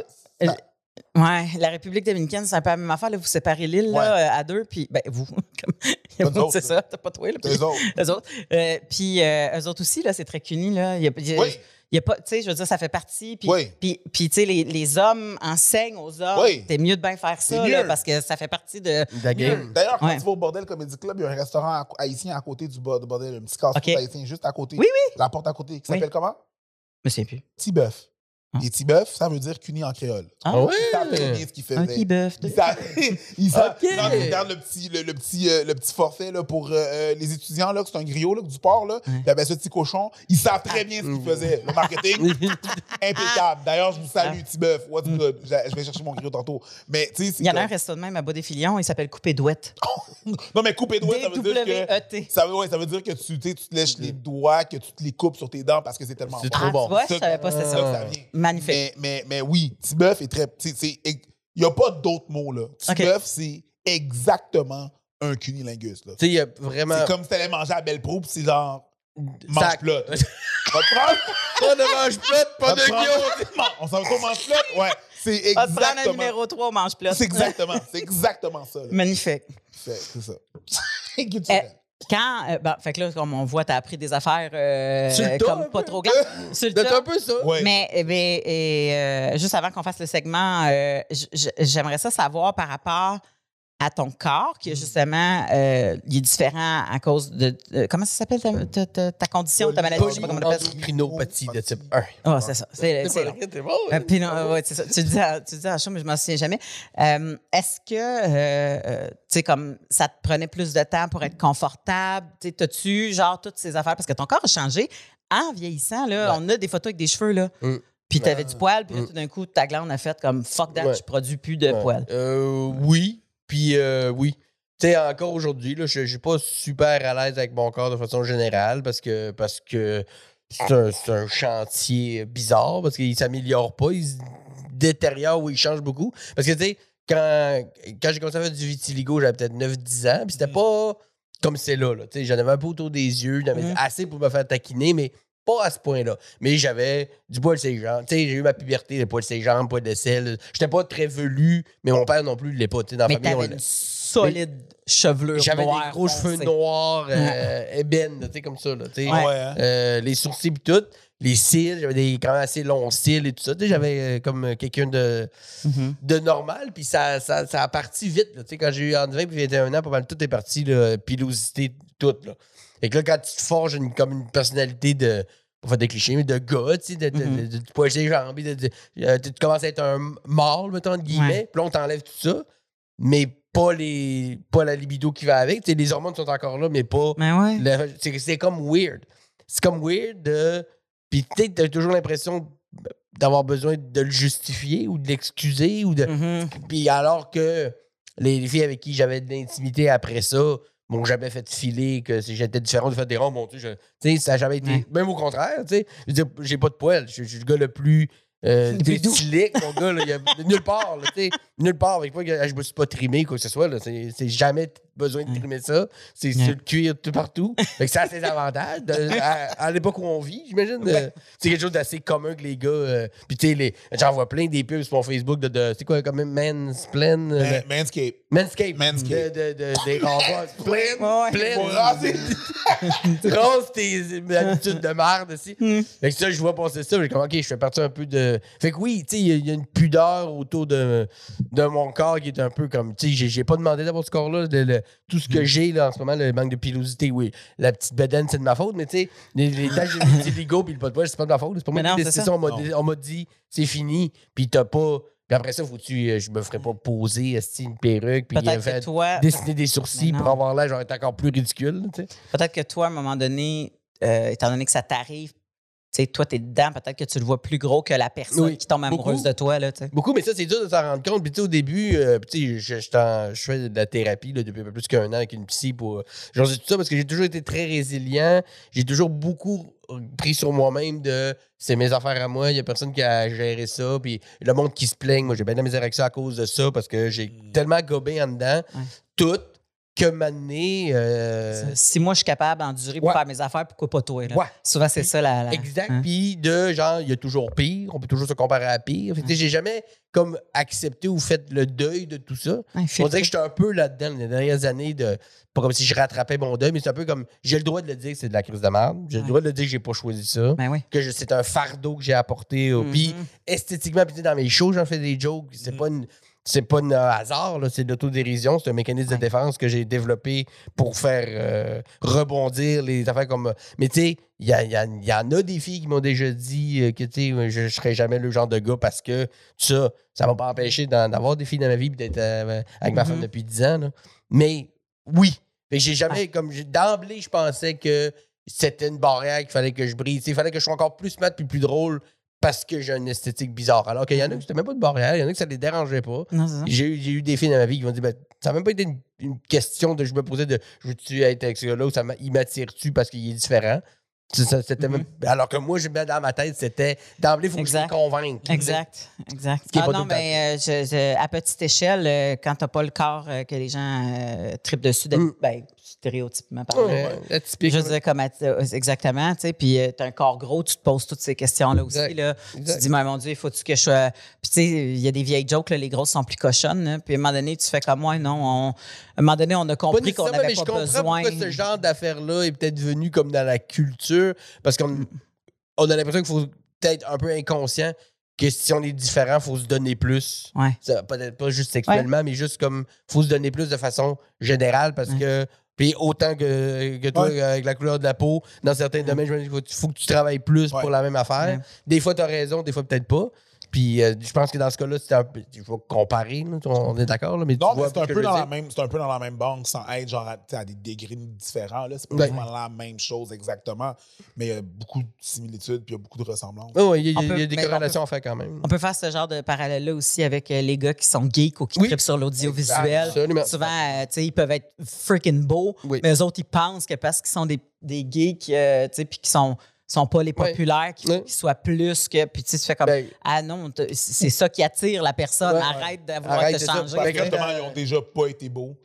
Ouais, la République dominicaine, c'est un peu la même affaire. Là, vous séparez l'île Ouais. euh, à deux, puis ben, vous, comme c'est ça, t'as pas toi là. Eux autres. Eux autres. Euh, puis euh, eux autres aussi, là, c'est très cuni, là. Il y a, il y a- Oui. il y a pas, tu sais, je veux dire, ça fait partie. Puis, Oui. puis, puis, tu sais, les, les hommes enseignent aux hommes. Oui. C'est mieux de bien faire ça, là, parce que ça fait partie de. La game. D'ailleurs, quand Ouais. tu vas au Bordel Comedy Club, il y a un restaurant haïtien à côté du bo- du bordel, un petit casse haïtien juste à côté. Oui, oui. La porte à côté, qui s'appelle comment? Je me souviens plus. Petit bœuf. Ah. Et petit bœuf, ça veut dire cuni en créole. Ah, Ah ouais? Ils savent très bien ce qu'ils faisaient. Un petit bœuf. de- le petit, le, le petit, euh, le petit forfait là, pour euh, euh, les étudiants, là, que c'est un griot là, du port, là, Ouais. il avait ce petit cochon. Ils savent très bien ce qu'ils faisaient. Le marketing, impeccable. D'ailleurs, je vous salue, petit bœuf. What's good? Je vais chercher mon griot tantôt. Mais tu sais, c'est Il y en a un comme- resto de même à Bas-des-Filions, il s'appelle Coupé Douette. Non, mais couper doigts, ça veut dire que. D-W-E-T. Ça veut, ouais, ça veut dire que tu, tu sais, tu te lèches les doigts, que tu te les coupes sur tes dents parce que c'est tellement C'est trop Ah, bon. tu vois, je Ça- savais pas c'était C'est ça Magnifique. Mais, mais, mais oui, Tibeuf est très. Il n'y a pas d'autres mots, là. Tibeuf, c'est exactement un cunilingus, là. Tu sais, il y a vraiment. C'est comme si t'allais manger à Belle-Pro, puis c'est genre. Mange plot. Va te prendre? Pas de mange plate, pas de guillaume. On s'en va au mange plot? Ouais. C'est On va te prendre un exactement. numéro 3 au mange plat. C'est exactement, c'est exactement ça. là. Magnifique. C'est ça. Culturel. Quand, euh, bon, fait que là, comme on voit, t'as appris des affaires euh, Sur le tas, un comme pas peu. trop grandes. Sur le C'est tas. un peu ça. Ouais. Mais, eh bien, et, euh, juste avant qu'on fasse le segment, euh, j- j- j'aimerais ça savoir par rapport à ton corps, Mm. qui est justement, euh, il est différent à cause de, de- comment ça s'appelle ta, ta- ta- ta condition, ta maladie, je sais pas comment on appelle ça. De type 1. Ah, c'est ça. C'est c'est long. C'est bon. Euh, puis non, euh, ouais, c'est ça. Tu le dis, à- tu dis à chaud, mais je m'en souviens jamais. Euh, Est-ce que, euh, tu sais, comme ça te prenait plus de temps pour être confortable? Tu sais, T'as-tu, genre, toutes ces affaires? Parce que ton corps a changé. En vieillissant, là, Ouais. on a des photos avec des cheveux, là. Mm. Puis t'avais du poil, puis là, Mm. tout d'un coup, ta glande a fait comme fuck that, Ouais. je produis plus de Ouais. poils. Euh, oui. Puis euh, oui. Tu sais, encore aujourd'hui, là, je je suis pas super à l'aise avec mon corps de façon générale parce que parce que c'est un, un chantier bizarre parce qu'il s'améliore pas, il se détériore ou il change beaucoup. Parce que tu sais, quand, quand j'ai commencé à faire du vitiligo, j'avais peut-être 9-10 ans, puis c'était Mm. pas comme c'est là. là. Tu sais, J'en avais un peu autour des yeux, j'en avais Mhm. assez pour me faire taquiner, mais pas à ce point-là. Mais j'avais du poil ses jambes. Tu sais, j'ai eu ma puberté, le poil ses jambes, poil de sel. J'étais pas très velu, mais mon père non plus ne l'est pas. Dans la Mais famille, on une solide chevelure J'avais des gros cheveux noirs, euh, ébènes, tu sais, comme ça. Là. Ouais. Hein? Euh, les sourcils pis tout. Les cils, j'avais des quand même assez longs cils et tout ça. Tu sais, j'avais euh, comme quelqu'un de, Mhm. de normal, puis ça, ça, ça a parti vite. Là. Tu sais, Quand j'ai eu entre 20 et 21 ans, pas mal tout est parti, là, pilosité, tout. Là. Et que là, quand tu te forges une, comme une personnalité de, pas faire des clichés, mais de gars, tu sais, de, de, Mhm. de, de, de les jambes, de, de- euh, tu commences à être un mâle, mettons, entre guillemets, Ouais. puis là, on t'enlève tout ça, mais pas, les, pas la libido qui va avec. Tu sais, les hormones sont encore là, mais pas Mais ouais. le- c'est comme weird. C'est comme weird de. Puis tu sais, t'as toujours l'impression d'avoir besoin de le justifier ou de l'excuser ou de. Mhm. Puis alors que les filles avec qui j'avais de l'intimité après ça m'ont jamais fait filer que si j'étais différent de faire des ronds, mon Dieu, je- tu sais, ça n'a jamais été. Ouais. Même au contraire, tu sais. J'ai pas de poils. Je suis le gars le plus. Euh, slick, mon gars, là, il y a nulle part, là, tu sais, nulle part avec moi, je me suis pas trimé, quoi que ce soit, c'est jamais besoin de Ouais. trimer ça, c'est sur le cuir tout partout, fait que ça a ses avantages, de- à, à l'époque où on vit, j'imagine, c'est quelque chose d'assez commun que les gars, euh, puis tu sais, j'en vois plein des pubs sur mon Facebook de, de c'est quoi, comme Mansplain, euh, Man- Manscape. Manscape, Manscape. De, de, de- des renvois, plein, plein, Rose tes habitudes de merde aussi. Mm. Fait que ça, je vois passer ça. J'ai comme, OK, je fais partie un peu de. Fait que oui, tu sais, il y y, a une pudeur autour de, de mon corps qui est un peu comme. Tu sais, j'ai- pas demandé d'avoir ce corps-là. de- tout ce que j'ai là en ce moment, le manque de pilosité, oui. La petite bedaine, c'est de ma faute, mais tu sais, les, les tâches de vitiligo puis le pot de poil, c'est pas de ma faute. C'est pas moi Mais qui non, ai c'est décidé ça. ça. On m'a dit- on m'a dit, c'est fini, puis t'as pas. Puis après ça, faut-tu. euh, Je me ferais pas poser une perruque, puis euh, que toi, dessiner des sourcils pour avoir l'air genre être encore plus ridicule, tu sais. peut-être que toi, à un moment donné, euh, étant donné que ça t'arrive, tu sais, toi, t'es dedans, peut-être que tu le vois plus gros que la personne Oui, qui tombe amoureuse beaucoup. de toi, là. Beaucoup, mais ça, c'est dur de s'en rendre compte. Puis, tu sais, au début, euh, je, je, t'en- je fais de la thérapie là, depuis plus qu'un an avec une psy pour. J'en sais tout ça parce que j'ai toujours été très résilient. J'ai toujours beaucoup pris sur moi-même de c'est mes affaires à moi, il y a personne qui a géré ça. Puis, le monde qui se plaigne, moi, j'ai bien de la misère avec ça à cause de ça parce que j'ai Mm. tellement gobé en dedans, Ouais. tout, que maintenant. euh, Si moi, je suis capable d'endurer pour Ouais. faire mes affaires, pourquoi pas toi, là? Ouais. Souvent, c'est ça, la... la- Exact. hein? Puis de genre, il y a toujours pire. On peut toujours se comparer à pire. Fait sais, J'ai jamais comme accepté ou fait le deuil de tout ça. On dirait que j'étais un peu là-dedans les dernières années de. Pas comme si je rattrapais mon deuil, mais c'est un peu comme. J'ai le droit de le dire que c'est de la crise de merde. J'ai le droit de le dire que j'ai pas choisi ça. Ben oui. Que c'est un fardeau que j'ai apporté. Puis Mhm. esthétiquement, puis dans mes shows, j'en fais des jokes. C'est Mhm. pas une. C'est pas un hasard, là, c'est de l'autodérision, c'est un mécanisme de défense que j'ai développé pour faire euh, rebondir les affaires comme. Mais tu sais, il y, a- il y a- il y en a des filles qui m'ont déjà dit euh, que tu sais, je, je serais jamais le genre de gars parce que ça, ça m'a pas empêché d'en- d'avoir des filles dans ma vie et d'être euh, avec ma femme depuis 10 ans. là. Mais oui. J'ai jamais, comme d'emblée, je pensais que c'était une barrière qu'il fallait que je brise. Il fallait que je sois encore plus smart puis plus drôle parce que j'ai une esthétique bizarre. Alors qu'il y en a qui c'était même pas de barrière, il y en a qui ça les dérangeait pas. J'ai eu, eu des filles dans ma vie qui m'ont dit ben, ça n'a même pas été une, une question de je me posais de je veux-tu être avec ce gars-là ou ça il m'attire-tu parce qu'il est différent? Ça, c'était Mhm. même- alors que moi, je mets dans ma tête, c'était d'emblée, il faut que je Exact. les convainque. Exact, exact. Ah non, mais euh, je- je- à petite échelle, euh, quand t'as pas le corps euh, que les gens tripent dessus, de, Mm. ben, stéréotypement parlant. Ouais. Je dire, comme, euh, exactement, tu sais, puis euh, t'as un corps gros, tu te poses toutes ces questions-là aussi, Exact. Tu te dis, mais mon Dieu, faut-tu que je sois... Puis tu sais, il y a des vieilles jokes, là, les grosses sont plus cochonnes, puis à un moment donné, tu fais comme moi, non, on- à un moment donné, on a compris qu'on n'avait mais je pas comprends besoin... pourquoi ce genre d'affaire-là est peut-être venu comme dans la culture, parce qu'on on a l'impression qu'il faut peut-être un peu inconscient que si on est différent, il faut se donner plus. Ouais. Peut-être pas juste sexuellement, mais juste comme faut se donner plus de façon générale parce Ouais. que. Puis autant que, que toi, Ouais. avec la couleur de la peau, dans certains domaines, je me dis, faut, faut que tu travailles plus Ouais. pour la même affaire. Des fois, tu as raison, des fois, peut-être pas. Puis euh, je pense que dans ce cas-là, c'était un peu. Il faut comparer, là, on est d'accord, là, mais Non, c'est un, peu dans la même, c'est un peu dans la même banque sans être genre à, des degrés différents. là. C'est pas Ouais. vraiment la même chose exactement, mais il y a beaucoup de similitudes puis il y a beaucoup de ressemblances. Oui, oui, il y, a- On il y peut- a des corrélations à faire quand même. On peut faire ce genre de parallèle-là aussi avec euh, les gars qui sont geeks ou qui Oui. trippent sur l'audiovisuel. Absolument. Souvent, euh, tu sais, ils peuvent être freaking beaux, Oui. mais eux autres, ils pensent que parce qu'ils sont des, des geeks, euh, tu sais, puis qu'ils sont, sont pas les populaires, qu'ils soient plus que. Puis tu sais, tu fais comme. Ben, ah non, c'est ça qui attire la personne. Ouais. Arrête d'avoir Arrête te changer. Ben, justement, ils ont déjà pas été beaux.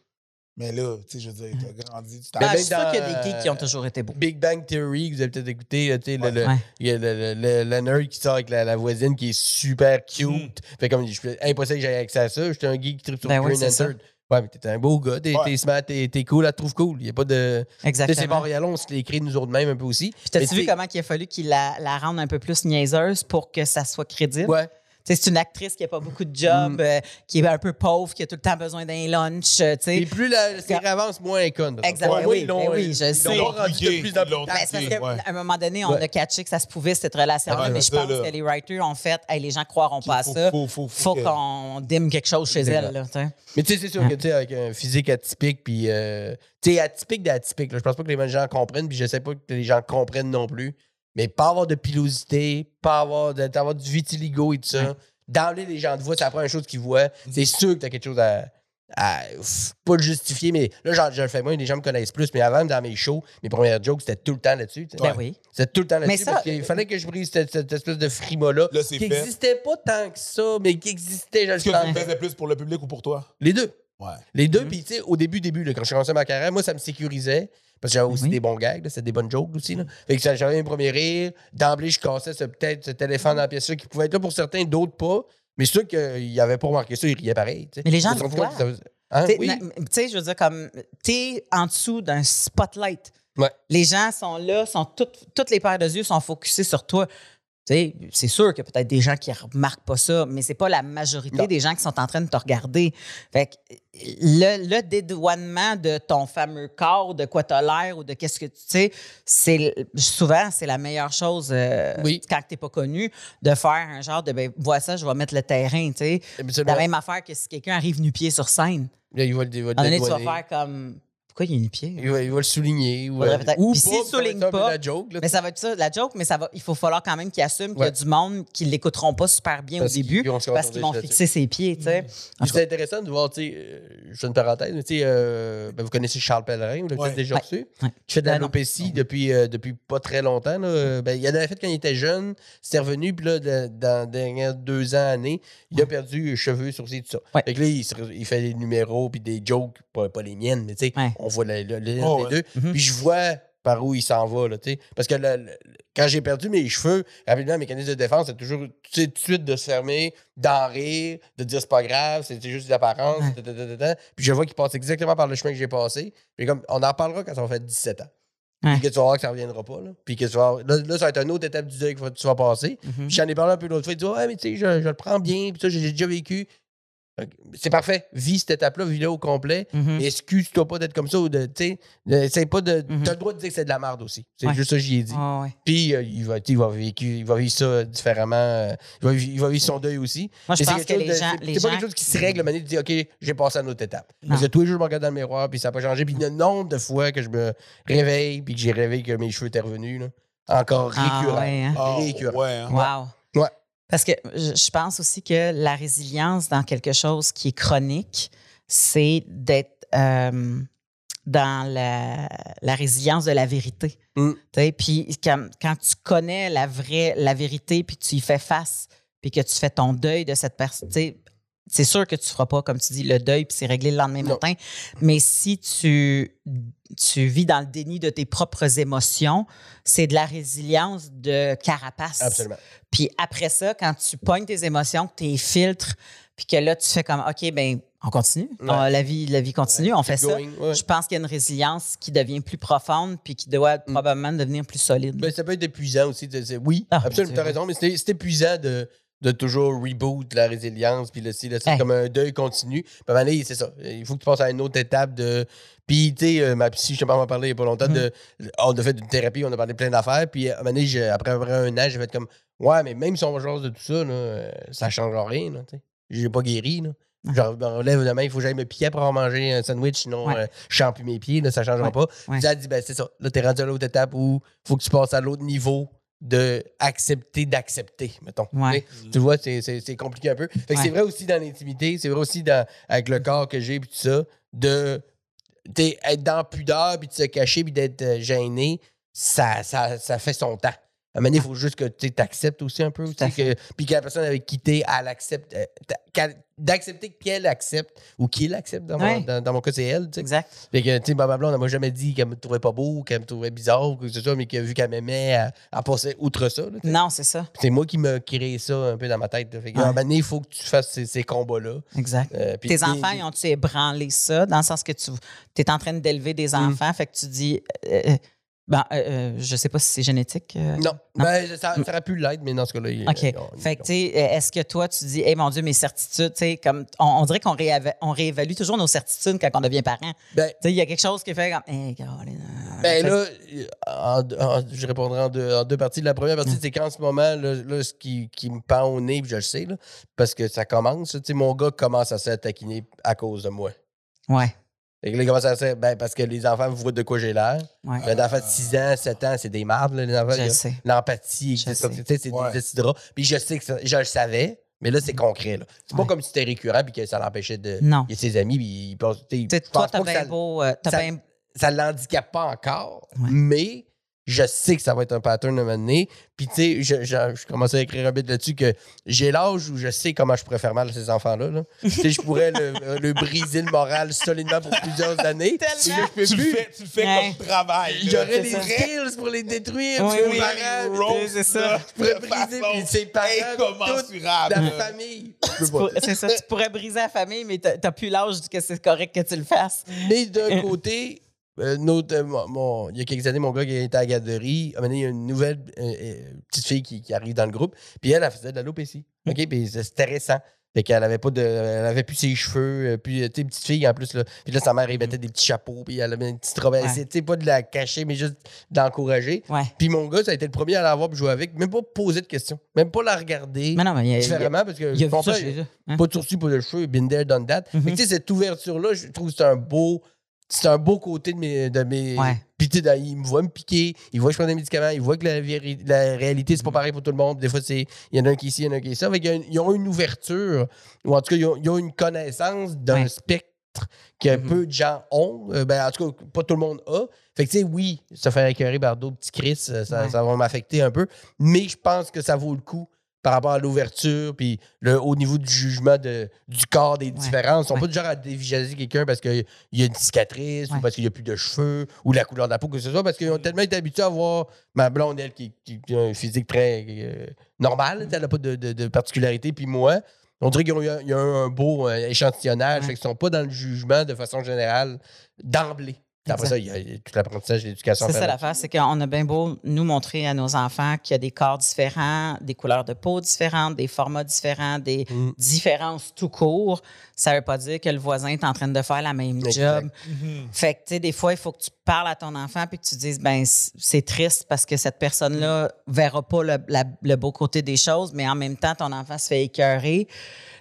Mais là, tu sais, je veux dire, t'as grandi, tu t'as. Ben, Ah, ben, je suis sûre qu'il y a des geeks qui ont euh, toujours été beaux. Big Bang Theory, que vous avez peut-être écouté, là, tu sais, le- Ouais. le, Ouais. il y a le, le, le- le nerd qui sort avec la, la voisine qui est super cute. Mm. Fait comme, je suis impossible que j'aille accès à ça. J'étais un geek qui tripe sur Ben Green. Ouais, mais t'es un beau gars, t'es Ouais. t'es smart, t'es t'es cool, elle te trouve cool. Il y a pas de. Sais, c'est Exactement. Montréal, on se l'est écrit nous autres mêmes un peu aussi. Puis t'as-tu Mais vu comment il a fallu qu'il la, la rende un peu plus niaiseuse pour que ça soit crédible? Ouais. C'est une actrice qui n'a pas beaucoup de job, Mm. euh, qui est un peu pauvre, qui a tout le temps besoin d'un lunch. euh. Et plus la série avance, moins elle est conne. Exactement. Moi, Oui, ben oui, ils je sais. rendu de Ils plus en l'ont plus. Ben, ouais. un moment donné, on Ouais. a catché que ça se pouvait, cette relation-là, Ouais, mais je pense là. que les writers ont fait hey, les gens croiront pas à ça. faut- faut- faut faut que- qu'on dîme quelque chose chez Exact. elle. Là. Mais tu sais, c'est sûr Ouais. que tu sais, avec un physique atypique, puis euh, tu sais, atypique d'atypique, je pense pas que les gens comprennent, puis je sais pas que les gens comprennent non plus. Mais pas avoir de pilosité, pas avoir, de, avoir du vitiligo et tout ça. D'emblée, les gens te voient, c'est la première chose qu'ils voient. C'est sûr que t'as quelque chose à. pas le justifier, mais là, genre, je le fais moins, les gens me connaissent plus. Mais avant, dans mes shows, mes premières jokes, c'était tout le temps là-dessus. Ben oui. C'était tout le temps Mais là-dessus ça- parce qu'il fallait que je brise cette, cette espèce de frima-là. Là, qui n'existait pas tant que ça, mais qui existait, je le Est-ce que tu le faisais plus pour le public ou pour toi? Les deux. Ouais. Les deux, Mhm. puis tu sais, au début, début, là, quand j'ai commencé ma carrière, moi, ça me sécurisait. Parce que j'avais aussi des bons gags, c'était des bonnes jokes aussi. Là. Fait que ça, j'avais mes premiers rires. D'emblée, je cassais ce, peut-être cet éléphant dans la pièce qui pouvait être là pour certains, d'autres pas. Mais ceux qui n'avaient pas remarqué ça, ils riaient pareil. tu sais. Mais les gens le voient. ça Hein? T'sais, Oui. Tu sais, je veux dire, comme, t'es en dessous d'un spotlight. Ouais. Les gens sont là, sont toutes, toutes les paires de yeux sont focusées sur toi. C'est sûr qu'il y a peut-être des gens qui remarquent pas ça, mais c'est pas la majorité Non. des gens qui sont en train de te regarder. Fait que le, le dédouanement de ton fameux corps, de quoi tu as l'air ou de qu'est-ce que tu sais, c'est souvent c'est la meilleure chose euh, Oui. quand tu n'es pas connu de faire un genre de ben vois ça, je vais mettre le terrain, tu sais. La même affaire que si quelqu'un arrive nu-pied sur scène. Là, il va, le- il va le donné, tu vas faire comme. Pourquoi il est nu-pied? Il va, il va le souligner. Ou, euh, ou s'il va souligne pas, la joke. là, Mais ça va être ça, la joke, mais ça va, il faut falloir quand même qu'il assume qu'il y a du monde qui l'écouteront pas super bien Parce au début parce qu'ils vont fixer ses pieds, tout C'est intéressant de voir, tu sais, euh, je fais une parenthèse, mais tu sais, euh, ben, vous connaissez Charles Pellerin, vous l'avez Ouais. déjà Ouais. reçu, Ouais. qui fait de Ben l'alopécie depuis, euh, depuis pas très longtemps. là. Ben, il en avait fait quand il était jeune, c'était revenu, puis là, de- dans les dernières deux ans, années, il a perdu cheveux, sourcils, tout ça. Fait que là, il, fait des numéros, puis des jokes, pas, pas les miennes, mais tu sais. On voit le, le- le- Oh, les ouais. deux, Mhm. puis je vois par où il s'en va, là. Parce que le- le- quand j'ai perdu mes cheveux, rapidement, le mécanisme de défense, c'est toujours tout de suite de se fermer, d'en rire, de dire c'est pas grave, c'est c'est juste des apparences. Puis je vois qu'il passe exactement par le chemin que j'ai passé. Puis comme, on en parlera quand ça va faire 17 ans. Puis que tu vas voir que ça reviendra pas. Là. Puis que tu vas là, là, ça va être une autre étape du deuil que tu vas passer. Mhm. Puis j'en ai parlé un peu l'autre fois. Il dit Ouais, mais tu sais, je, je le prends bien. Puis ça, j'ai déjà vécu. C'est parfait. Vis cette étape-là, vis-le au complet. Mais Excuse-toi pas d'être comme ça ou de. Tu sais, de- c'est pas de. Mhm. T'as le droit de dire que c'est de la merde aussi. C'est Ouais. juste ça que j'y ai dit. Ah ouais. Puis euh, il, va, il, va il va vivre ça différemment. euh, il, va, vivre- il va vivre son deuil aussi. Moi, je Mais c'est pense que les de- gens. c'est- pas quelque chose qui se règle le moment de dire OK, j'ai passé à une autre étape. Parce Non. que tous les jours, je me regarde dans le miroir, puis ça n'a pas changé. Puis le nombre de fois que je me réveille, puis que j'ai rêvé que mes cheveux étaient revenus, là, encore Ah récurrent. ouais, hein? Ah, Récurrent. ouais, hein. Wow. Ouais. Parce que je pense aussi que la résilience dans quelque chose qui est chronique, c'est d'être euh, dans la, la résilience de la vérité. Mm. Puis quand, quand tu connais la vraie la vérité, puis tu y fais face, puis que tu fais ton deuil de cette personne, c'est sûr que tu feras pas, comme tu dis, le deuil, puis c'est réglé le lendemain Non. matin. Mais si tu, tu vis dans le déni de tes propres émotions, c'est de la résilience de carapace. Absolument. Puis après ça, quand tu pognes tes émotions, que les filtres, puis que là, tu fais comme, OK, ben on continue. Ouais. On- la, vie, la vie continue, on fait ça. ouais. Je pense qu'il y a une résilience qui devient plus profonde, puis qui doit Mm. probablement devenir plus solide. Ben, ça peut être épuisant aussi. de- oui, Ah, absolument, tu as raison, mais c'est c'est épuisant de, de toujours reboot la résilience, puis le Hey. comme un deuil continu. Puis à un moment donné, c'est ça. Il faut que tu passes à une autre étape de. Puis, tu sais, euh, ma psy, je sais pas, on en parlé il y a pas longtemps, de, on a fait une thérapie, on a parlé plein d'affaires, puis à un moment donné, après, après un an, j'ai fait comme, ouais, mais même si on va de tout ça, là, euh, ça change rien, tu sais. J'ai pas guéri, là. Ouais. Genre, je me relève demain, il faut que j'aille me piquer pour avoir mangé un sandwich, sinon Ouais. euh, je plus mes pieds, là, ça changera Ouais. pas. Puis elle dit, ben c'est ça. Là, t'es rendu à l'autre étape où faut que tu passes à l'autre niveau de accepter d'accepter, mettons. Ouais. Tu vois, c'est- compliqué un peu. Ouais. c'est vrai aussi dans l'intimité, c'est vrai aussi dans, avec le corps que j'ai, puis tout ça, de être dans pudeur, puis de se cacher, puis d'être euh, gêné, ça, ça, ça fait son temps. À un moment donné, il faut juste que tu acceptes aussi un peu. Que- Puis que la personne avec qui t'es, elle accepte. euh, D'accepter qu'elle accepte ou qu'il accepte. Dans, Ouais. mon, dans, dans mon cas, c'est elle. tu sais. Exact. Fait que, tu sais, ma blonde, elle m'a jamais dit qu'elle me trouvait pas beau, qu'elle me trouvait bizarre ou que ce soit, mais que vu qu'elle m'aimait, elle, elle passait outre ça. là. Non, c'est ça. C'est moi qui me créé ça un peu dans ma tête. là. Fait que, Ouais. à un moment donné, il faut que tu fasses ces, ces combats-là. Exact. Euh, Tes enfants, ils ont-tu ébranlé ça, dans le sens que tu es en train d'élever des Mm. enfants, fait que tu dis. euh, ben, euh, euh, je sais pas si c'est génétique. euh, Non, Ben, ça, ça aurait pu l'être, mais dans ce cas-là, il- OK. on- Fait que, tu sais, est-ce que toi, tu dis, hey, mon Dieu, mes certitudes, tu sais, comme, on, on dirait qu'on rééva- on réévalue toujours nos certitudes quand on devient parent. Tu Ben, sais, il y a quelque chose qui fait comme, hey, Caroline, euh, Ben là, en- en- je répondrai en deux, en deux parties. La première partie, c'est qu'en ce moment, là, là, ce qui, qui me pend au nez, puis je le sais, là, parce que ça commence. Tu sais, mon gars commence à se taquiner à cause de moi. Ouais, Fait que là, il commence à se ben, parce que les enfants voient de quoi j'ai l'air. ouais. Un enfant de 6 ans, 7 ans, c'est des mardes, là, les enfants. Je sais. L'empathie, Je c'est ça, sais. tu sais, c'est Ouais. des décidera. Puis je sais que ça- je le savais, mais là, c'est concret. là. C'est pas Ouais. comme si c'était récurrent puis que ça l'empêchait de. Non. Il y a ses amis, puis il pense. tu sais, Tu sais, je toi, t'as bien beau. euh, t'as ça- bien- ça ne l'handicape pas encore, Ouais. mais je sais que ça va être un pattern de donné. Puis, tu sais, je, je, je commençais à écrire un bit là-dessus que j'ai l'âge où je sais comment je pourrais faire mal à ces enfants-là. là. tu sais, je pourrais le, euh, le briser le moral solidement pour plusieurs années. Tellement. Puis là, je peux Tu le plus. fais, tu le fais Ouais. comme travail. J'aurais des skills pour les détruire. Oui, oui. les parents, c'est ça. là, Je pourrais briser puis ses parents, incommensurable. la famille. C'est ça, tu pourrais briser la famille, mais t'as t'as plus l'âge que c'est correct que tu le fasses. Mais d'un côté, euh, notre, euh, mon- mon- il y a quelques années, mon gars qui était à la garderie, a mené il y a une nouvelle euh, petite fille qui, qui arrive dans le groupe, puis elle, elle faisait de l'alopécie. OK? Puis c'était récent. Fait qu'elle avait pas de. Elle avait plus ses cheveux, puis, tu sais, petite fille en plus, là. Puis là, sa mère, elle mettait des petits chapeaux, puis elle avait une petite robe. Elle Ouais. sais, pas de la cacher, mais juste d'encourager. Ouais. Puis mon gars, ça a été le premier à la voir, puis jouer avec, même pas poser de questions, même pas la regarder. Mais non, mais il y a, il y a- différemment, parce que il y a ça eux. hein. pas de sourcils, pas de cheveux, been there, done that. Mhm. Que, tu sais, cette ouverture-là, je trouve que c'est un beau. C'est un beau côté de mes. De mes Ouais. Puis, il me voit me piquer, il voit que je prends des médicaments, il voit que la, réalité, c'est pas pareil pour tout le monde. Des fois, c'est il y en a un qui est ici, il y en a un qui est ça. Fait qu'il y a une- ils ont une ouverture, ou en tout cas, ils ont, ils ont une connaissance d'un Ouais. spectre que Mhm. peu de gens ont. Euh, ben, en tout cas, pas tout le monde a. Fait que, tu sais, oui, se faire écœurer par d'autres petits Chris, euh, ça, Ouais. ça va m'affecter un peu. Mais je pense que ça vaut le coup par rapport à l'ouverture, puis le, au niveau du jugement de, du corps des différences. Ils sont Ouais. pas du genre à dévisager quelqu'un parce qu'il y a une cicatrice ou parce qu'il n'y a plus de cheveux ou la couleur de la peau, que ce soit, parce qu'ils ont tellement été habitués à voir ma blonde, elle, qui, qui- qui a un physique très euh, normal, elle n'a pas de, de- de particularité, puis moi. On dirait qu'il y a, il y a un beau euh, échantillonnage, fait qu'ils sont pas dans le jugement de façon générale d'emblée. Après ça, il y a, tout l'apprentissage de l'éducation. C'est ça faire l'affaire, c'est qu'on a bien beau nous montrer à nos enfants qu'il y a des corps différents, des couleurs de peau différentes, des formats différents, des Mm. différences tout court. Ça veut pas dire que le voisin est en train de faire la même Exact. job. Fait que, tu sais, des fois, il faut que tu parles à ton enfant puis que tu dises, ben c'est triste parce que cette personne-là verra pas le, la- le beau côté des choses, mais en même temps, ton enfant se fait écœurer.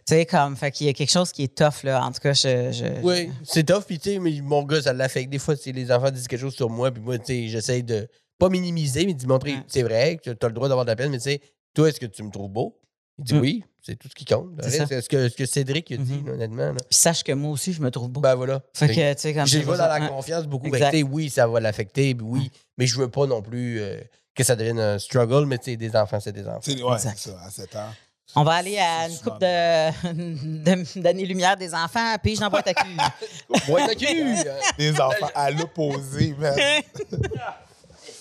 Tu sais, comme, fait qu'il y a quelque chose qui est tough, là. En tout cas, je. je- Oui, c'est tough, puis tu sais, mais mon gars, ça l'affecte. Des fois, les enfants disent quelque chose sur moi, puis moi, tu sais, j'essaie de pas minimiser, mais de montrer, Ouais. c'est vrai, que tu as le droit d'avoir de la peine, mais tu sais, toi, est-ce que tu me trouves beau? Il dit Mm. oui, c'est tout ce qui compte. C'est ce que, ce que Cédric a dit, Mhm. là, honnêtement. là? Puis sache que moi aussi, je me trouve beau. Ben voilà. fait Fait que, tu sais, comme J'y vais dans la confiance beaucoup. Sais, oui, ça va l'affecter, puis oui, mais je veux pas non plus euh, que ça devienne un struggle, mais tu sais, des enfants, c'est des enfants. C'est ouais, ça, à 7 ans. On va aller à une coupe de, de- d'années-lumière des enfants, puis j'en bois ta cul. Ouais, ta cul! Des enfants à l'opposé, man.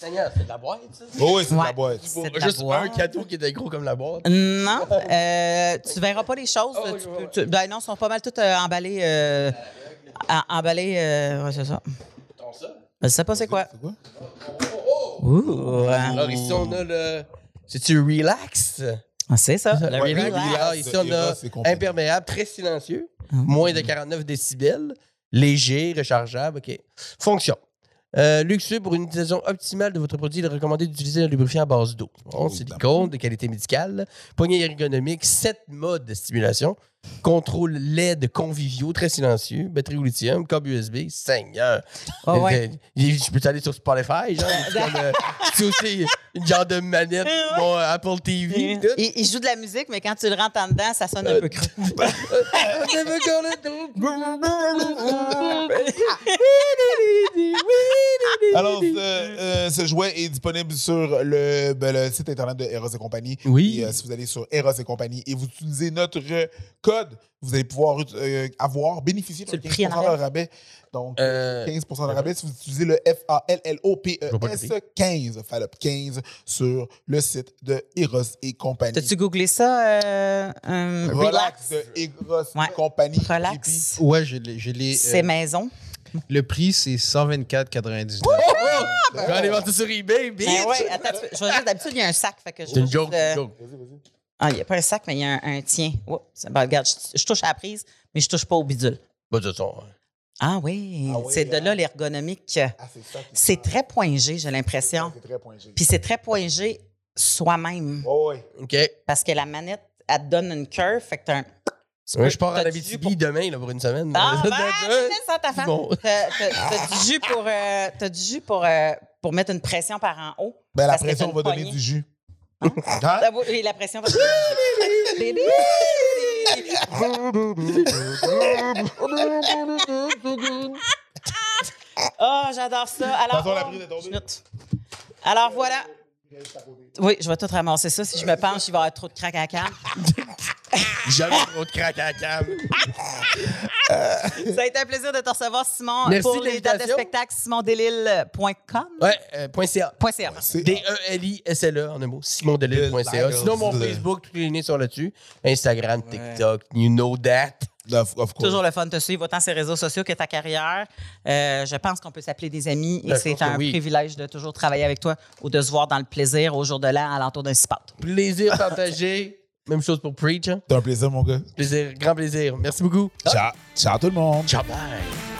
Seigneur, c'est de la boîte, ça? Oh, oui, c'est de la boîte. C'est de la Juste un cadeau qui était gros comme la boîte. Non, euh, tu verras pas les choses. Oh, Tu tu- ben non, ils sont pas mal toutes euh, emballées. euh, emballées, euh, ouais, c'est ça. Ton ça? Je sais pas c'est quoi. C'est quoi? Ouh, hein. Alors ici, on a le. C'est-tu relax? Ah, c'est ça. Le Ouais, relax. relax. Alors ici, on a imperméable, très silencieux, Hum. moins de 49 décibels, léger, rechargeable, OK. Fonction. Euh, luxueux pour une utilisation optimale de votre produit, il est recommandé d'utiliser un lubrifiant à base d'eau. Bon, Oui, silicone, de qualité médicale, poignée ergonomique, 7 modes de stimulation, contrôle LED conviviaux, très silencieux, batterie au lithium, câble USB, Seigneur. Ah ouais. Euh, Je peux aller sur Spotify, genre, c'est euh, c'est aussi une genre de manette, mon Apple TV. tout. Il, il joue de la musique, mais quand tu le rentres en dedans, ça sonne un peu creux. Alors, euh, euh, ce jouet est disponible sur le, ben, le site internet de Eros et compagnie. Oui. Et, euh, si vous allez sur Eros et compagnie et vous utilisez notre euh, code, vous allez pouvoir euh, avoir, bénéficier d'un le prix en 15 de arrière. rabais. Donc, Euh, 15 de rabais si vous utilisez le F-A-L-L-O-P-E-S pas 15, Fallop 15 sur le site de Eros et compagnie. T'as-tu googlé ça? euh, un Relax relax? de Eros Ouais. et compagnie. Relax. Ouais, je l'ai. C'est euh, maison. le prix, c'est 124,99. Oh! Je vais aller voir ça sur eBay, bitch! Ben ouais, attends, je vais juste, d'habitude, il y a un sac. Fait que je une joke, euh, une joke. Ah, il n'y a pas un sac, mais il y a un, un tien. Oups. Ben, regarde, je, je touche à la prise, mais je touche pas au bidule. Bah, de toute façon, Ah oui, Ah oui, c'est de hein? là l'ergonomique. Ah, c'est ça. qui- C'est très point G, j'ai l'impression. C'est très point G. Puis c'est très point G soi-même. Oh, ouais. OK. Parce que la manette, elle te donne une curve, fait que t'as un. Ouais, je pars à la du BTB demain là, pour une semaine. Ah, ben, laisse ça à ta femme. bon. T'as du jus pour, euh, t'as du jus pour, euh, pour mettre une pression par en haut. Ben, la pression va donner du jus. Hein? Hein? Oui, la pression va Bébé! Oh, j'adore ça. Alors, Attention, la prise est tombée. je note. Alors voilà. Oui, je vais tout ramasser ça. Si je me penche, il va y avoir trop de crack à la cam. Jamais trop de crack à la cam. Ça a été un plaisir de te recevoir, Simon. Merci Pour de les dates de l'invitation. spectacle, simondelille.com. Ouais, euh, point .ca. Point .ca. D-E-L-I-S-L-E E, en un mot. simondelille.ca. Sinon, mon Facebook, tous les liens sont là-dessus. Instagram, TikTok, you know that. Of, of course. Toujours le fun de te suivre, autant ses réseaux sociaux que ta carrière. Euh, je pense qu'on peut s'appeler des amis et je c'est pense que un oui. privilège de toujours travailler avec toi ou de se voir dans le plaisir au jour de l'an à l'entour d'un spot. Plaisir partagé. Même chose pour Preach. hein. C'est un plaisir, mon gars. Plaisir, grand plaisir. Merci beaucoup. Ciao. Ciao tout le monde. Ciao, bye.